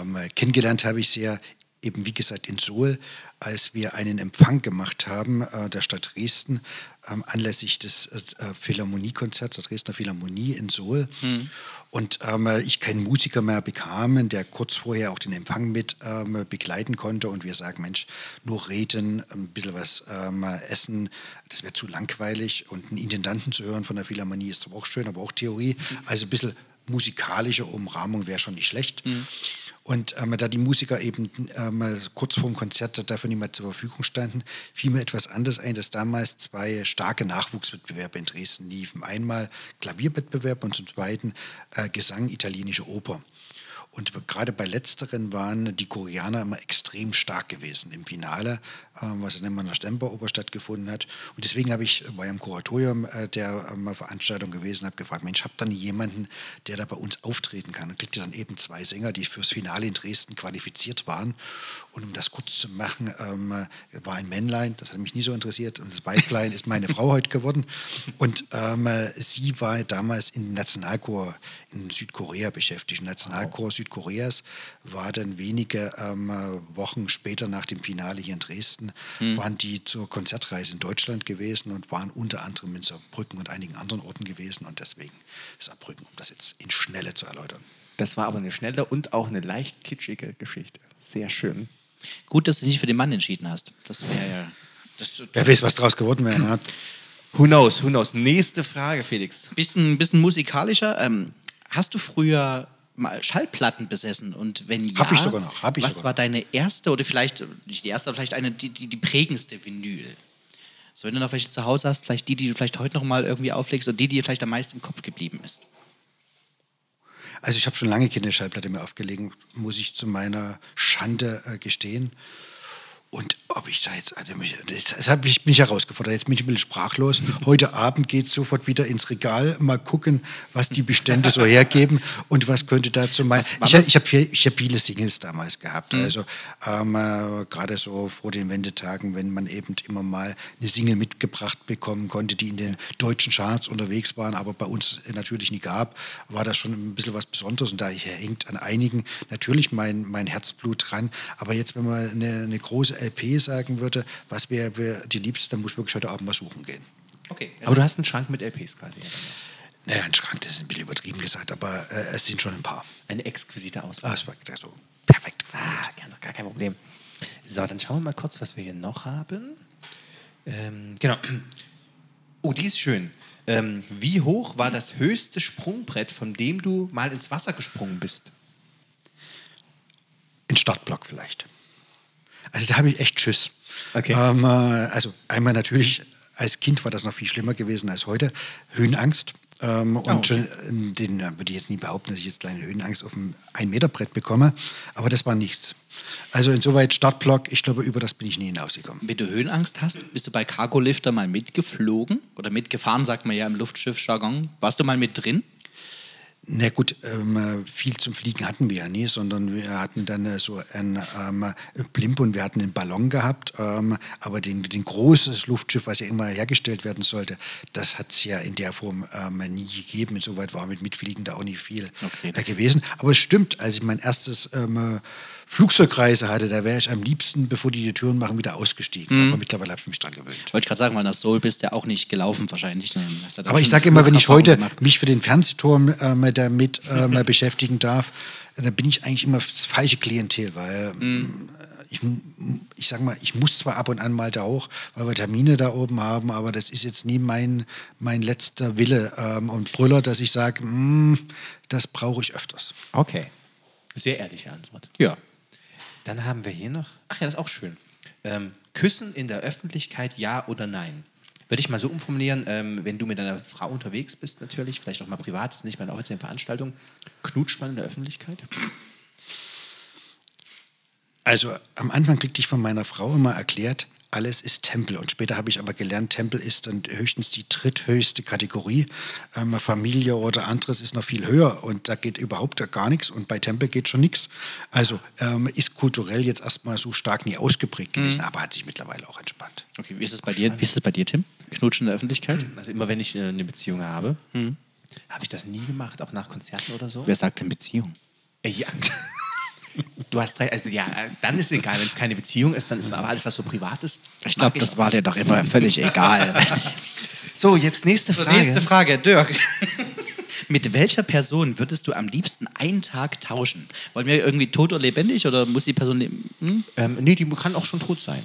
Ähm, kennengelernt habe ich sehr eben wie gesagt in Seoul, als wir einen Empfang gemacht haben äh, der Stadt Dresden ähm, anlässlich des äh, Philharmoniekonzerts der Dresdner Philharmonie in Seoul. Und ähm, ich keinen Musiker mehr bekam, der kurz vorher auch den Empfang mit ähm, begleiten konnte. Und wir sagen, Mensch, nur reden, ein bisschen was ähm, essen, das wäre zu langweilig. Und einen Intendanten zu hören von der Philharmonie ist zwar auch schön, aber auch Theorie. Also ein bisschen musikalische Umrahmung wäre schon nicht schlecht. Und ähm, da die Musiker eben ähm, kurz vor dem Konzert dafür nicht mehr zur Verfügung standen, fiel mir etwas anderes ein, dass damals zwei starke Nachwuchswettbewerbe in Dresden liefen. Einmal Klavierwettbewerb und zum zweiten äh, Gesang italienische Oper. Und gerade bei letzteren waren die Koreaner immer extrem stark gewesen im Finale, äh, was in der Stemperoper stattgefunden hat. Und deswegen habe ich, ja im Kuratorium äh, der ähm, Veranstaltung gewesen, habe gefragt, Mensch, habt ihr jemanden, der da bei uns auftreten kann? Und kriegte dann eben zwei Sänger, die fürs Finale in Dresden qualifiziert waren. Und um das kurz zu machen, ähm, äh, war ein Männlein, das hat mich nie so interessiert. Und das Weiblein ist meine Frau heute geworden. Und ähm, äh, sie war damals im Nationalchor in Südkorea beschäftigt. Im Nationalchor Südkoreas war dann wenige ähm, äh, Wochen später nach dem Finale hier in Dresden, waren die zur Konzertreise in Deutschland gewesen und waren unter anderem in Saarbrücken und einigen anderen Orten gewesen. Und deswegen Saarbrücken, um das jetzt in Schnelle zu erläutern. Das war aber eine schnelle und auch eine leicht kitschige Geschichte. Sehr schön. Gut, dass du dich nicht für den Mann entschieden hast. Das wäre ja. Das, Wer weiß, was draus geworden wäre. Ne? Who knows, who knows. Nächste Frage, Felix. bisschen, bisschen musikalischer. Ähm, hast du früher mal Schallplatten besessen? Und wenn ja, Hab ich sogar noch, hab ich was sogar war deine erste oder vielleicht, nicht die erste, aber vielleicht eine, die, die, die prägendste Vinyl? So, wenn du noch welche zu Hause hast, vielleicht die, die du vielleicht heute noch mal irgendwie auflegst oder die, die dir vielleicht am meisten im Kopf geblieben ist. Also ich habe schon lange keine Schallplatte mehr aufgelegt, muss ich zu meiner Schande äh, gestehen. Und ob ich da jetzt, also mich, das habe ich mich herausgefordert, jetzt bin ich ein bisschen sprachlos. Heute Abend geht es sofort wieder ins Regal, mal gucken, was die Bestände so hergeben und was könnte dazu mein. war Ich, ich habe hab viele Singles damals gehabt, also ähm, äh, gerade so vor den Wendetagen, wenn man eben immer mal eine Single mitgebracht bekommen konnte, die in den deutschen Charts unterwegs waren, aber bei uns natürlich nie gab, war das schon ein bisschen was Besonderes und da hängt an einigen natürlich mein, mein Herzblut dran. Aber jetzt, wenn man eine, eine große LP sagen würde, was wäre die liebste, dann muss ich wirklich heute Abend mal suchen gehen. Okay. Aber du hast einen Schrank mit LPs quasi. Naja, ein Schrank, das ist ein bisschen übertrieben gesagt, aber äh, es sind schon ein paar. Eine exquisite Auswahl. Ah, es war so perfekt. Ah, gar, gar kein Problem. So, dann schauen wir mal kurz, was wir hier noch haben. Ähm, genau. Oh, die ist schön. Ähm, wie hoch war das höchste Sprungbrett, von dem du mal ins Wasser gesprungen bist? Ein Startblock vielleicht. Also da habe ich echt Schiss. Okay. Ähm, äh, also einmal natürlich, als Kind war das noch viel schlimmer gewesen als heute. Höhenangst. Ähm, und okay. äh, den äh, würde ich jetzt nie behaupten, dass ich jetzt kleine Höhenangst auf dem 1-Meter-Brett bekomme. Aber das war nichts. Also insoweit Startblock, ich glaube, über das bin ich nie hinausgekommen. Wenn du Höhenangst hast, bist du bei Cargolifter mal mitgeflogen oder mitgefahren, sagt man ja im Luftschiff-Jargon. Warst du mal mit drin? Na gut, ähm, viel zum Fliegen hatten wir ja nie, sondern wir hatten dann äh, so ein ähm, Blimp und wir hatten einen Ballon gehabt. Ähm, aber den, den großes Luftschiff, was ja immer hergestellt werden sollte, das hat es ja in der Form ähm, nie gegeben. Insoweit war mit Mitfliegen da auch nicht viel Okay. äh, gewesen. Aber es stimmt, als ich mein erstes ähm, Flugzeugreise hatte, da wäre ich am liebsten, bevor die die Türen machen, wieder ausgestiegen. Aber mittlerweile habe ich mich dran gewöhnt. Wollte ich gerade sagen, weil nach Seoul bist du ja auch nicht gelaufen wahrscheinlich. Aber ich sage immer, wenn ich heute gemacht. mich für den Fernsehturm ähm, damit ähm, beschäftigen darf, dann bin ich eigentlich immer das falsche Klientel, weil ähm, ich, ich sage mal, ich muss zwar ab und an mal da hoch, weil wir Termine da oben haben, aber das ist jetzt nie mein, mein letzter Wille ähm, und Brüller, dass ich sage, "Mm, das brauche ich öfters. Okay. Sehr ehrliche Antwort. Ja. Dann haben wir hier noch, ach ja, das ist auch schön. Ähm, Küssen in der Öffentlichkeit, ja oder nein? Würde ich mal so umformulieren, ähm, wenn du mit deiner Frau unterwegs bist, natürlich, vielleicht auch mal privat, ist nicht bei einer offiziellen Veranstaltung, knutscht man in der Öffentlichkeit? Also am Anfang kriegte ich von meiner Frau immer erklärt, alles ist Tempel. Und später habe ich aber gelernt, Tempel ist dann höchstens die dritthöchste Kategorie. Ähm, Familie oder anderes ist noch viel höher und da geht überhaupt gar nichts und bei Tempel geht schon nichts. Also ähm, ist kulturell jetzt erstmal so stark nie ausgeprägt gewesen, aber hat sich mittlerweile auch entspannt. Okay, wie ist es bei dir? Wie ist es bei dir, Tim? Knutschen in der Öffentlichkeit? Also immer wenn ich äh, eine Beziehung habe, habe ich das nie gemacht, auch nach Konzerten oder so. Wer sagt denn Beziehung? Äh, Ja. *laughs* Du hast recht, also ja, dann ist egal, wenn es keine Beziehung ist, dann ist aber alles, was so privat ist. Ich glaube, das war dir doch immer völlig egal. *laughs* So, jetzt nächste Frage. Nächste Frage, Dirk. *laughs* Mit welcher Person würdest du am liebsten einen Tag tauschen? Wollen wir irgendwie tot oder lebendig oder muss die Person leben? Hm? Ähm, nee, die kann auch schon tot sein.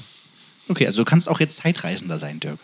Okay, also du kannst auch jetzt Zeitreisender sein, Dirk.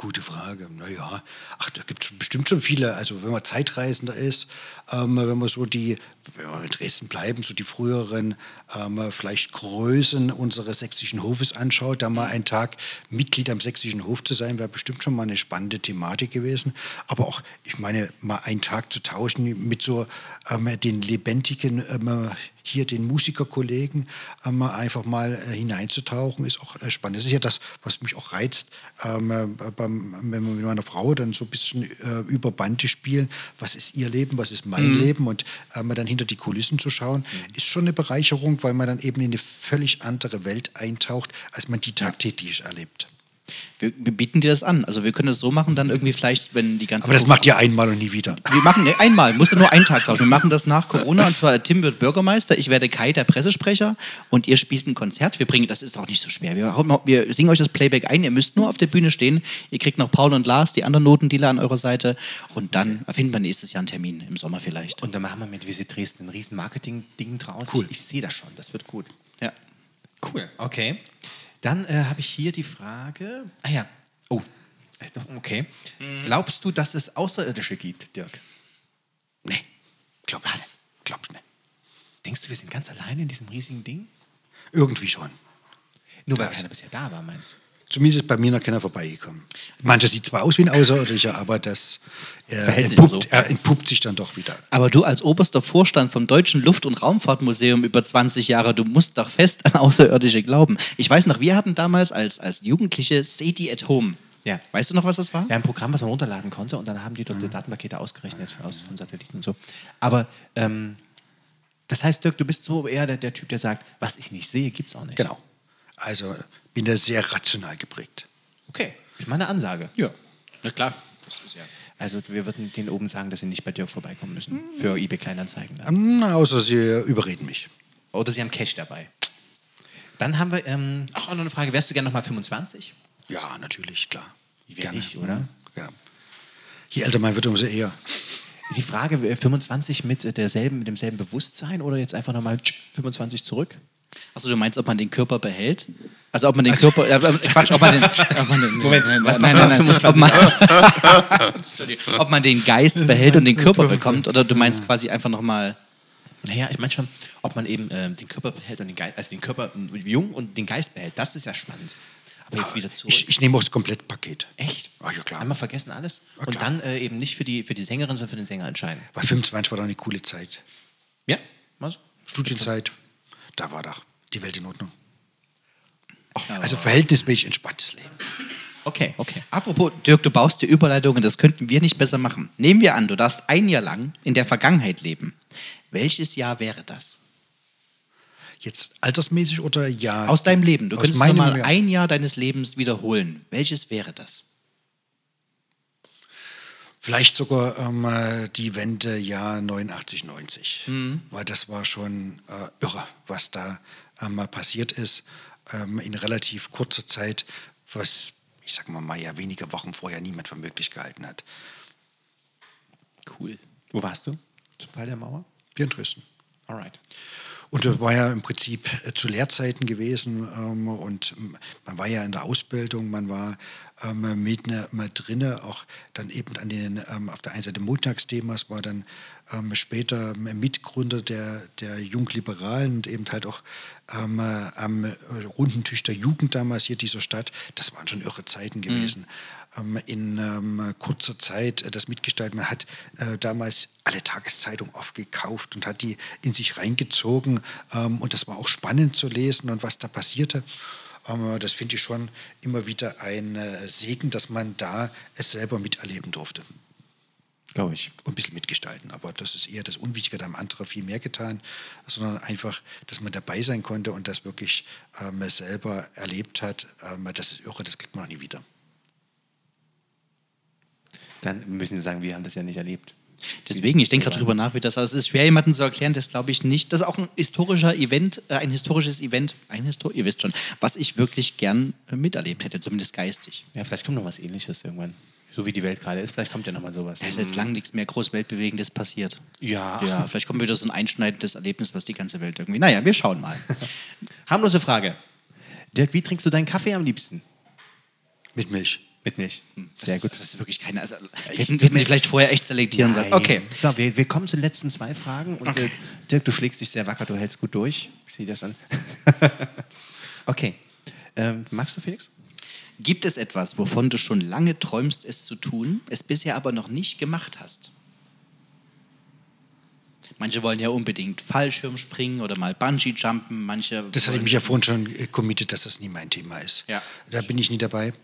Gute Frage. Naja, ach, da gibt es bestimmt schon viele. Also wenn man Zeitreisender ist, ähm, wenn man so die, wenn wir in Dresden bleiben, so die früheren ähm, vielleicht Größen unseres sächsischen Hofes anschaut, da mal einen Tag Mitglied am sächsischen Hof zu sein, wäre bestimmt schon mal eine spannende Thematik gewesen. Aber auch, ich meine, mal einen Tag zu tauschen mit so ähm, den lebendigen, ähm, hier den Musikerkollegen, ähm, einfach mal äh, hineinzutauchen, ist auch äh, spannend. Das ist ja das, was mich auch reizt, ähm, äh, beim, wenn wir mit meiner Frau dann so ein bisschen äh, über Bande spielen. Was ist ihr Leben, was ist mein Leben? Und ähm, dann hinter die Kulissen zu schauen, ist schon eine Bereicherung, weil man dann eben in eine völlig andere Welt eintaucht, als man die tagtäglich erlebt. Wir, wir bieten dir das an. Also wir können es so machen, dann irgendwie vielleicht, wenn die ganze Aber das macht ihr einmal und nie wieder. Wir machen ne, einmal, musst du nur einen Tag tauschen. Wir machen das nach Corona und zwar Tim wird Bürgermeister, ich werde Kai der Pressesprecher und ihr spielt ein Konzert. Wir bringen, das ist auch nicht so schwer. Wir, wir singen euch das Playback ein, ihr müsst nur auf der Bühne stehen. Ihr kriegt noch Paul und Lars, die anderen Notendealer an eurer Seite und dann erfinden wir nächstes Jahr einen Termin im Sommer vielleicht. Und dann machen wir mit Visit Dresden ein riesen Marketing-Ding draus. Cool. Ich, ich sehe das schon, das wird gut. Ja. Cool, okay. Dann äh, habe ich hier die Frage. Ah ja, oh, okay. Glaubst du, dass es Außerirdische gibt, Dirk? Nee, glaub ich nicht. Glaub ich nicht. Denkst du, wir sind ganz allein in diesem riesigen Ding? Irgendwie schon. Nur weil keiner bisher da war, meinst du? Zumindest ist bei mir noch keiner vorbeigekommen. Mancher sieht zwar aus wie ein Außerirdischer, aber das äh, Verhält sich entpuppt, so. er entpuppt sich dann doch wieder. Aber du als oberster Vorstand vom Deutschen Luft- und Raumfahrtmuseum über 20 Jahre, du musst doch fest an Außerirdische glauben. Ich weiß noch, wir hatten damals als, als Jugendliche SETI at Home. Ja. Weißt du noch, was das war? Ja, ein Programm, was man runterladen konnte und dann haben die dort die Datenpakete ausgerechnet aus, von Satelliten und so. Aber ähm, das heißt, Dirk, du bist so eher der, der Typ, der sagt, was ich nicht sehe, gibt es auch nicht. Genau. Also bin da sehr rational geprägt. Okay, ist meine Ansage. Ja. Na klar. Das ist ja. Also wir würden denen oben sagen, dass sie nicht bei Dirk vorbeikommen müssen für eBay Kleinanzeigen. Dann. Außer sie überreden mich. Oder sie haben Cash dabei. Dann haben wir, ähm, ach, auch noch eine Frage, wärst du gerne nochmal 25? Ja, natürlich, klar. Wer nicht, oder? Genau. Je älter man wird, umso eher. Die Frage, äh, 25 mit, äh, derselben, mit demselben Bewusstsein oder jetzt einfach nochmal 25 zurück? Achso, du meinst, ob man den Körper behält? Also ob man den Körper, äh, äh, Quatsch, ob man den, ob man den Moment, nein, was nein, macht nein, man nein, ob, man, Entschuldigung. *laughs* ob man den Geist behält und den Körper bekommt oder du meinst quasi einfach nochmal, Naja, ich meine schon, ob man eben ähm, den Körper behält und den Geist, also den Körper äh, jung und den Geist behält, das ist ja spannend. Aber jetzt wieder zurück. Ich, ich nehme auch das Komplettpaket. Echt? Ach ja, klar. Einmal vergessen alles Ja, und dann äh, eben nicht für die, für die Sängerin, sondern für den Sänger entscheiden. Bei 25 war doch eine coole Zeit. Ja? Was? Studienzeit, da war doch die Welt in Ordnung. Ja, Also verhältnismäßig entspanntes Leben. Okay, okay. Apropos, Dirk, du baust dir Überleitungen, das könnten wir nicht besser machen. Nehmen wir an, du darfst ein Jahr lang in der Vergangenheit leben. Welches Jahr wäre das? Jetzt altersmäßig oder ja? Aus deinem Leben. Du Aus könntest meinem mal Jahr. ein Jahr deines Lebens wiederholen. Welches wäre das? Vielleicht sogar ähm, äh, die Wende Jahr 89, 90. Mhm. Weil das war schon äh, irre, was da ähm, mal passiert ist. Ähm, in relativ kurzer Zeit, was, ich sag mal, mal ja wenige Wochen vorher niemand für möglich gehalten hat. Cool. Wo warst du? Zum Fall der Mauer? Wir in Dresden. Alright. Und das war ja im Prinzip äh, zu Lehrzeiten gewesen ähm, und ähm, man war ja in der Ausbildung, man war ähm, mit, ne, mit drinne, auch dann eben an den, ähm, auf der einen Seite Montagsthemas, war dann ähm, später Mitgründer der, der Jungliberalen und eben halt auch ähm, äh, am äh, runden Tisch der Jugend damals hier dieser Stadt. Das waren schon irre Zeiten gewesen. Ähm, in ähm, kurzer Zeit äh, das mitgestalten. Man hat äh, damals alle Tageszeitungen aufgekauft und hat die in sich reingezogen. Ähm, und das war auch spannend zu lesen und was da passierte. Ähm, das finde ich schon immer wieder ein äh, Segen, dass man da es selber miterleben durfte Glaube ich. und ein bisschen mitgestalten. Aber das ist eher das Unwichtige, da haben andere viel mehr getan, sondern einfach, dass man dabei sein konnte und das wirklich ähm, selber erlebt hat. Ähm, das ist irre, das kriegt man noch nie wieder. Dann müssen Sie sagen, wir haben das ja nicht erlebt. Deswegen, ich denke gerade drüber nach, wie das aussieht. Es ist schwer, jemanden zu erklären, das glaube ich nicht. Das ist auch ein historischer Event, äh, ein historisches Event, ein Histor ihr wisst schon, was ich wirklich gern äh, miterlebt hätte, zumindest geistig. Ja, vielleicht kommt noch was ähnliches irgendwann. So wie die Welt gerade ist, vielleicht kommt ja noch mal sowas. Da ist jetzt lang nichts mehr groß Weltbewegendes passiert. Ja. Ja, vielleicht kommt wieder so ein einschneidendes Erlebnis, was die ganze Welt irgendwie. Naja, wir schauen mal. *laughs* Harmlose Frage. Dirk, wie trinkst du deinen Kaffee am liebsten? Mit Milch. Mit Milch. Das Sehr ist, gut. Das ist wirklich keine. Also, hätten, hätten wir vielleicht vorher echt selektieren sollen. Okay. So, wir, wir kommen zu den letzten zwei Fragen. Und äh, Dirk, du schlägst dich sehr wacker, du hältst gut durch. Ich sehe das an. *laughs* okay. Ähm, magst du, Felix? Gibt es etwas, wovon du schon lange träumst, es zu tun, es bisher aber noch nicht gemacht hast? Manche wollen ja unbedingt Fallschirm springen oder mal Bungee-Jumpen, manche. Das hatte ich mich ja vorhin schon äh, committed, dass das nie mein Thema ist. Ja. Da bin ich nie dabei.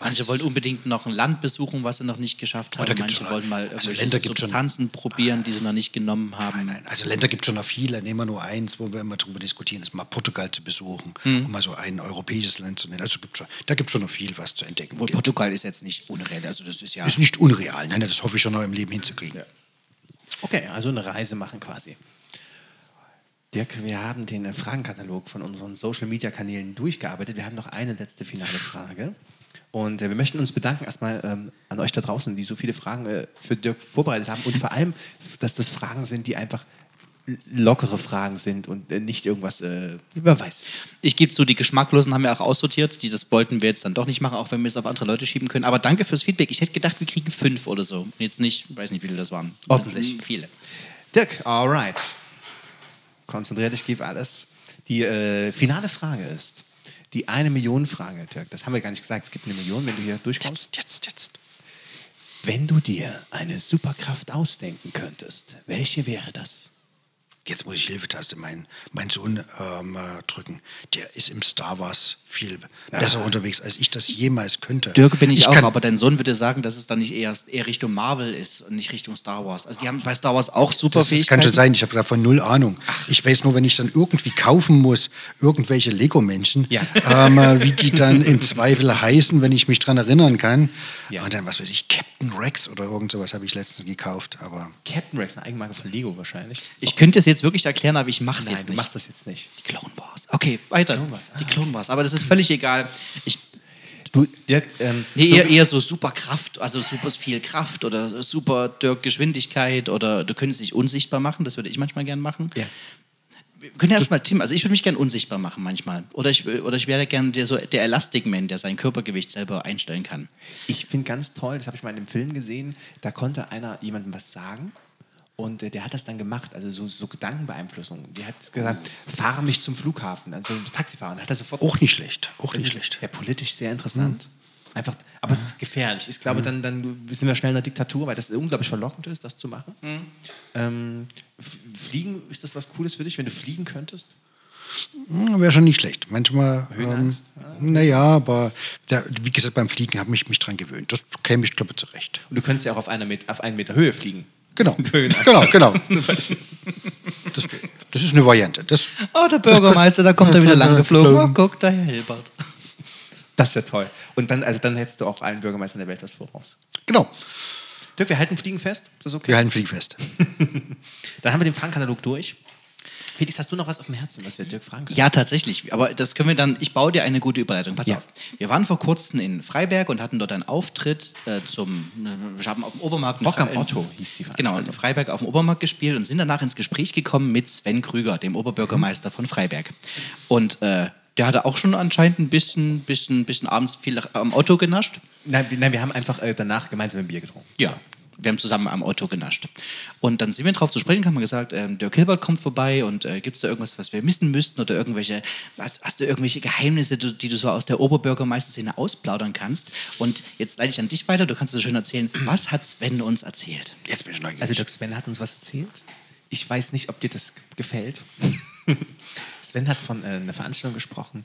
Manche wollen unbedingt noch ein Land besuchen, was sie noch nicht geschafft haben. da gibt's Manche schon- wollen mal also Länder gibt's schon- Substanzen probieren, die sie noch nicht genommen haben. Nein, also Länder gibt es schon noch viele. Nehmen wir nur eins, wo wir immer darüber diskutieren, ist mal Portugal zu besuchen, Mhm. um mal so ein europäisches Land zu nennen. Also gibt's schon, da gibt es schon noch viel, was zu entdecken Obwohl. Portugal ist jetzt nicht unreal. Also das ist ja. Ist nicht unreal. Nein, das hoffe ich schon noch im Leben hinzukriegen. Okay, also eine Reise machen quasi. Dirk, wir haben den Fragenkatalog von unseren Social-Media-Kanälen durchgearbeitet. Wir haben noch eine letzte finale Frage. Und äh, wir möchten uns bedanken erstmal ähm, an euch da draußen, die so viele Fragen äh, für Dirk vorbereitet haben. Und vor allem, dass das Fragen sind, die einfach lockere Fragen sind und äh, nicht irgendwas, äh, wer weiß. Ich gebe zu, die Geschmacklosen haben wir auch aussortiert. Die, das wollten wir jetzt dann doch nicht machen, auch wenn wir es auf andere Leute schieben können. Aber danke fürs Feedback. Ich hätte gedacht, wir kriegen fünf oder so. Und Jetzt nicht, weiß nicht, wie viele das waren. Ordentlich. Viele. Dirk, alright. Konzentriert dich, gib alles. Die äh, finale Frage ist die eine Million Frage, Dirk. Das haben wir gar nicht gesagt. Es gibt eine Million, wenn du hier durchkommst. Jetzt, jetzt. Wenn du dir eine Superkraft ausdenken könntest, welche wäre das? Jetzt muss ich Hilfetaste meinen mein Sohn ähm, äh, drücken. Der ist im Star Wars viel besser unterwegs, als ich das jemals könnte. Dirk bin ich, auch, kann- aber dein Sohn würde sagen, dass es dann nicht eher, eher Richtung Marvel ist und nicht Richtung Star Wars. Also die haben bei Star Wars auch super Das, das kann schon sein, ich habe davon null Ahnung. Ich weiß nur, wenn ich dann irgendwie kaufen muss, irgendwelche Lego-Menschen, Ja. ähm, äh, wie die dann im Zweifel heißen, wenn ich mich dran erinnern kann. Ja. Und dann, was weiß ich, Captain Rex oder irgend sowas habe ich letztens gekauft. Aber Captain Rex, eine Eigenmarke von Lego wahrscheinlich. Ich könnte es jetzt wirklich erklären, aber ich mache es Nein, jetzt du nicht. machst das jetzt nicht. die Clone Wars. Okay, weiter. Clone Wars, ah, die Clone Wars. Aber das ist völlig egal. Ich, Du, Dirk, ähm, nee, eher, eher so super Kraft, also super viel Kraft oder super Dirk Geschwindigkeit oder du könntest dich unsichtbar machen. Das würde ich manchmal gern machen. Ja. Wir können erstmal Tim, also ich würde mich gern unsichtbar machen manchmal. Oder ich, oder ich wäre gern der, so, der Elastic Man, der sein Körpergewicht selber einstellen kann. Ich finde ganz toll, das habe ich mal in einem Film gesehen, da konnte einer jemandem was sagen und äh, der hat das dann gemacht, also so, so Gedankenbeeinflussung. Die hat gesagt, fahre mich zum Flughafen, also Taxifahrer. Und hat er sofort auch nicht schlecht. Auch nicht schlecht. Ja, politisch sehr interessant. Einfach, aber es ist gefährlich. Ich glaube, dann, dann sind wir schnell in der Diktatur, weil das unglaublich verlockend ist, das zu machen. Ähm, f- fliegen, ist das was Cooles für dich, wenn du fliegen könntest? hm, wäre schon nicht schlecht. Manchmal, ähm, naja, aber der, wie gesagt, beim Fliegen habe ich mich dran gewöhnt. Das käme ich, glaube ich, zurecht. Und du könntest ja auch auf, einer Met auf einen Meter Höhe fliegen. *laughs* Genau, genau, *laughs* genau. Das, das ist eine Variante. Das, Oh, der Bürgermeister, da kommt er wieder lang geflogen. Oh, guck, da Herr Hilbert. *laughs* Das wäre toll. Und dann, also dann hättest du auch allen Bürgermeistern der Welt was voraus. genau, Dirk, wir halten Fliegen fest. Das ist okay. wir halten Fliegen fest. Dann haben wir den Fragenkatalog durch. Felix, hast du noch was auf dem Herzen, was wir Dirk fragen können? Ja, tatsächlich. Aber das können wir dann, ich baue dir eine gute Überleitung. Pass Ja. auf. Wir waren vor kurzem in Freiberg und hatten dort einen Auftritt äh, zum, äh, wir haben auf dem Obermarkt... Rock am Fre- Otto hieß die Genau, in Freiberg auf dem Obermarkt gespielt und sind danach ins Gespräch gekommen mit Sven Krüger, dem Oberbürgermeister von Freiberg. Und äh, der hatte auch schon anscheinend ein bisschen, bisschen, bisschen abends viel am Otto genascht. Nein, wir- nein, wir haben einfach äh, danach gemeinsam ein Bier getrunken. Ja, wir haben zusammen am Auto genascht. Und dann sind wir drauf zu sprechen, haben wir gesagt, ähm, Dirk Hilbert kommt vorbei und äh, gibt es da irgendwas, was wir missen müssten oder irgendwelche, hast, hast du irgendwelche Geheimnisse, die, die du so aus der Oberbürgermeisterszene ausplaudern kannst? Und jetzt leite ich an dich weiter, du kannst so schön erzählen, was hat Sven uns erzählt? Jetzt bin ich neugierig. Also Dirk Sven hat uns was erzählt. Ich weiß nicht, ob dir das gefällt. *laughs* Sven hat von äh, einer Veranstaltung gesprochen,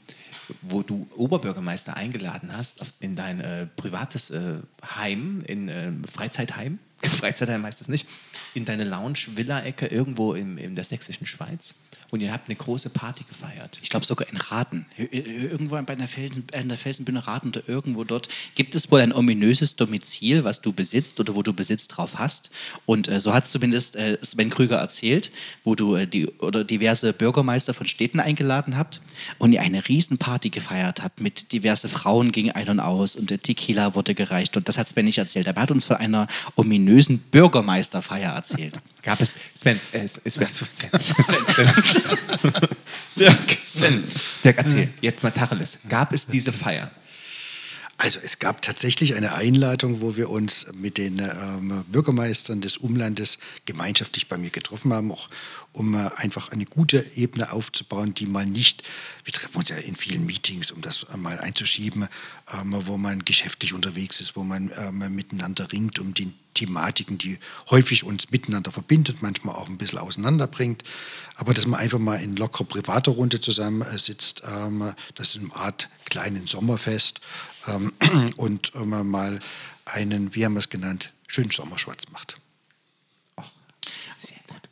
wo du Oberbürgermeister eingeladen hast auf, in dein äh, privates äh, Heim, in äh, Freizeitheim. *laughs* Freizeitheim heißt es nicht. In deine Lounge-Villa-Ecke irgendwo in, in der sächsischen Schweiz. Und ihr habt eine große Party gefeiert. Ich glaube sogar in Raten. Ir- ir- Irgendwo bei einer, Felsen, äh, in der Felsenbühne Raten oder irgendwo dort gibt es wohl ein ominöses Domizil, was du besitzt oder wo du Besitz drauf hast. Und äh, so hat es zumindest äh, Sven Krüger erzählt, wo du äh, die oder diverse Bürgermeister von Städten eingeladen habt und ihr eine Riesenparty gefeiert habt mit diverse Frauen gingen ein und aus und der Tequila wurde gereicht. Und das hat Sven nicht erzählt. Er hat uns von einer ominösen Bürgermeisterfeier erzählt. Gab es. Sven, äh, *laughs* Sven, Sven, Sven, Sven. *laughs* Dirk, Sven. Dirk, erzähl, jetzt mal Tacheles. Gab es diese Feier? Also es gab tatsächlich eine Einladung, wo wir uns mit den ähm, Bürgermeistern des Umlandes gemeinschaftlich bei mir getroffen haben, auch um äh, einfach eine gute Ebene aufzubauen, die mal nicht, wir treffen uns ja in vielen Meetings, um das mal einzuschieben, ähm, wo man geschäftlich unterwegs ist, wo man ähm, miteinander ringt um die Thematiken, die häufig uns miteinander verbindet, manchmal auch ein bisschen auseinanderbringt. Aber dass man einfach mal in lockerer privater Runde zusammensitzt, ähm, das ist eine Art kleinen Sommerfest ähm, *clears throat* und ähm, mal einen, wie haben wir es genannt, schönen Sommerschwatz macht.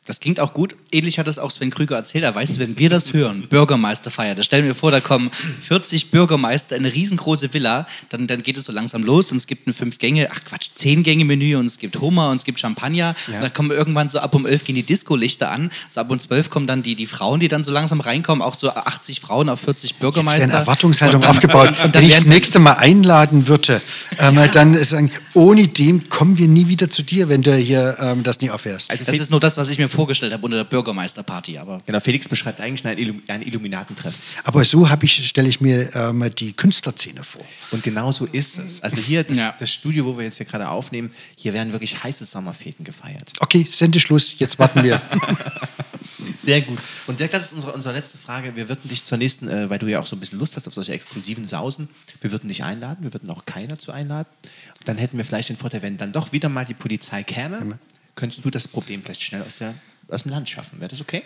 Das klingt auch gut. Ähnlich hat das auch Sven Krüger erzählt. Er weiß, wenn wir das hören, Bürgermeisterfeier, da stellen wir vor, da kommen 40 Bürgermeister in eine riesengroße Villa, dann, dann geht es so langsam los und es gibt ein Fünf-Gänge, ach Quatsch, Zehn-Gänge-Menü und es gibt Hummer und es gibt Champagner. Ja. Und dann kommen irgendwann so ab um 11 gehen die Disco-Lichter an. So ab um 12 kommen dann die, die Frauen, die dann so langsam reinkommen, auch so 80 Frauen auf 40 Jetzt Bürgermeister. werden Erwartungshaltung Und dann- aufgebaut. Und, und Wenn ich das nächste Mal einladen würde, ähm, dann sagen, ohne dem kommen wir nie wieder zu dir, wenn du hier ähm, das nie erfährst. Also das ist nur das, was ich mir vorgestellt habe unter der Bürgermeisterparty. Aber Genau, Felix beschreibt eigentlich ein, Illum ein Illuminatentreff. Aber so habe ich, stelle ich mir ähm, die Künstlerszene vor. Und genau so ist es. Also hier, das, Ja. das Studio, wo wir jetzt hier gerade aufnehmen, hier werden wirklich heiße Sommerfeten gefeiert. Okay, Sendeschluss, jetzt warten wir. *laughs* Sehr gut. Und Dirk, das ist unsere, unsere letzte Frage. Wir würden dich zur nächsten, äh, weil du ja auch so ein bisschen Lust hast auf solche exklusiven Sausen, wir würden dich einladen, wir würden auch keiner zu einladen. Dann hätten wir vielleicht den Vorteil, wenn dann doch wieder mal die Polizei käme, könntest du das Problem vielleicht schnell aus, der, aus dem Land schaffen. Wäre das okay?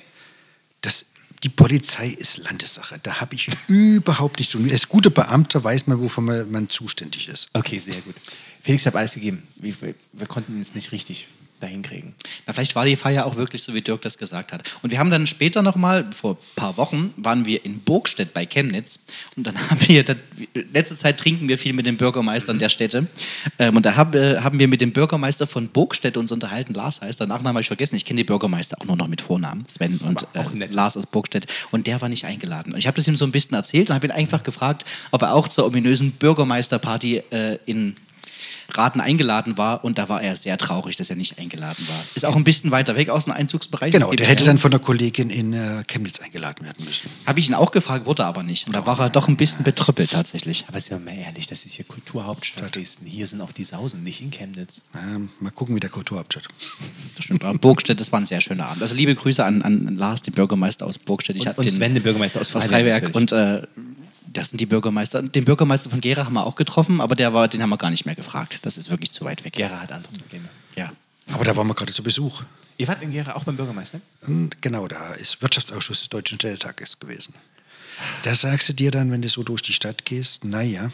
Das, die Polizei ist Landessache. Da habe ich *laughs* überhaupt nicht so. Als guter Beamter weiß man, wofür man, man zuständig ist. Okay, sehr gut. Felix, ich habe alles gegeben. Wir, wir, konnten jetzt nicht richtig dahin kriegen. Na, vielleicht war die Feier auch wirklich so, wie Dirk das gesagt hat. Und wir haben dann später nochmal, vor ein paar Wochen, waren wir in Burgstedt bei Chemnitz. Und dann *laughs* haben wir, das, letzte Zeit trinken wir viel mit den Bürgermeistern der Städte. Ähm, und da äh, haben wir mit dem Bürgermeister von Burgstedt uns unterhalten. Lars heißt, der Nachname habe ich vergessen. Ich kenne die Bürgermeister auch nur noch mit Vornamen. Sven und äh. Lars aus Burgstedt. Und der war nicht eingeladen. Und ich habe das ihm so ein bisschen erzählt und habe ihn einfach gefragt, ob er auch zur ominösen Bürgermeisterparty äh, in Raten eingeladen war und da war er sehr traurig, dass er nicht eingeladen war. Ist auch ein bisschen weiter weg aus dem Einzugsbereich. Genau, der hätte dann von der Kollegin in äh, Chemnitz eingeladen werden müssen. Habe ich ihn auch gefragt, wurde aber nicht. Und da war er doch ein bisschen betröppelt tatsächlich. Aber sind wir mal ehrlich, das ist hier Kulturhauptstadt Dresden. Hier sind auch die Sausen, nicht in Chemnitz. Ähm, mal gucken, wie der Kulturhauptstadt. Das stimmt. Aber Burgstedt, das war ein sehr schöner Abend. Also liebe Grüße an, an Lars, den Bürgermeister aus Burgstedt. Ich Und, und den, Sven, den Bürgermeister aus aus Freiberg. Freiberg. Und äh, das sind die Bürgermeister. Den Bürgermeister von Gera haben wir auch getroffen, aber der war, den haben wir gar nicht mehr gefragt. Das ist wirklich zu weit weg. Gera hat andere Probleme. Ja. Aber da waren wir gerade zu Besuch. Ihr wart in Gera auch beim Bürgermeister? Und genau, da ist Wirtschaftsausschuss des Deutschen Städtetages gewesen. Da sagst du dir dann, wenn du so durch die Stadt gehst, naja,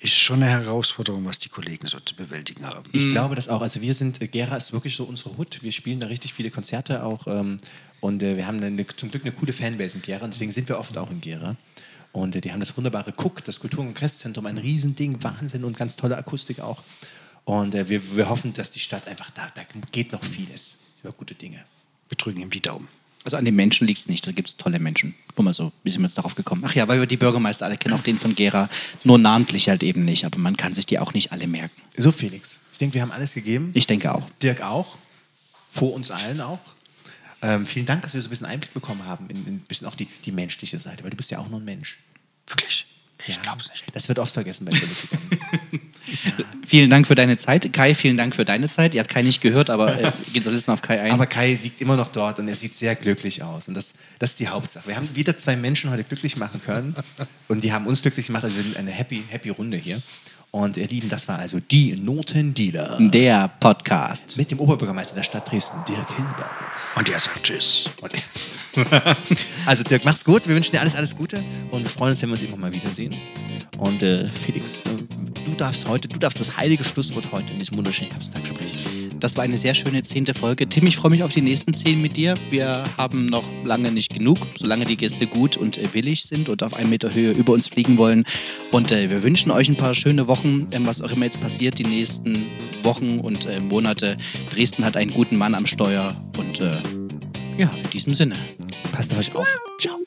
ist schon eine Herausforderung, was die Kollegen so zu bewältigen haben. Ich glaube das auch. Also wir sind, äh, Gera ist wirklich so unsere Hut. Wir spielen da richtig viele Konzerte auch. Ähm, und äh, wir haben eine, zum Glück eine coole Fanbase in Gera. Und deswegen sind wir oft auch in Gera. Und äh, die haben das wunderbare Cook, das Kultur- und Kongresszentrum, ein Riesending, Wahnsinn und ganz tolle Akustik auch. Und äh, wir, wir hoffen, dass die Stadt einfach, da, da geht noch vieles über gute Dinge. Wir drücken ihm die Daumen. Also an den Menschen liegt es nicht, da gibt es tolle Menschen. Nur mal so, wie sind wir jetzt darauf gekommen? Ach ja, weil wir die Bürgermeister alle kennen, auch den von Gera, nur namentlich halt eben nicht, aber man kann sich die auch nicht alle merken. So, Felix, ich denke, wir haben alles gegeben. Ich denke auch. Dirk auch. Vor uns allen auch. Ähm, vielen Dank, dass wir so ein bisschen Einblick bekommen haben in, in ein bisschen auch die, die menschliche Seite, weil du bist ja auch nur ein Mensch. Wirklich? Ich Ja, glaub's nicht. Das wird oft vergessen bei Politikern. *laughs* Vielen Dank für deine Zeit. Kai, vielen Dank für deine Zeit. Ihr habt Kai nicht gehört, aber äh, *laughs* geht so mal auf Kai ein. Aber Kai liegt immer noch dort und er sieht sehr glücklich aus. Und das, das ist die Hauptsache. Wir haben wieder zwei Menschen heute glücklich machen können. Und die haben uns glücklich gemacht. Also wir sind eine happy, happy Runde hier. Und ihr Lieben, das war also die Notendealer. Der Podcast. Mit dem Oberbürgermeister der Stadt Dresden, Dirk Hilbert. Und er sagt Tschüss. Und- *laughs* also Dirk, mach's gut. Wir wünschen dir alles, alles Gute. Und wir freuen uns, wenn wir uns immer mal wiedersehen. Und äh, Felix, äh, du darfst heute, du darfst das heilige Schlusswort heute in diesem wunderschönen Herbsttag sprechen. Das war eine sehr schöne zehnte Folge. Tim, ich freue mich auf die nächsten zehn mit dir. Wir haben noch lange nicht genug, solange die Gäste gut und äh, willig sind und auf einen Meter Höhe über uns fliegen wollen. Und äh, wir wünschen euch ein paar schöne Wochen, ähm, was auch immer jetzt passiert, die nächsten Wochen und äh, Monate. Dresden hat einen guten Mann am Steuer und äh, ja, in diesem Sinne. Passt auf euch auf. Ciao.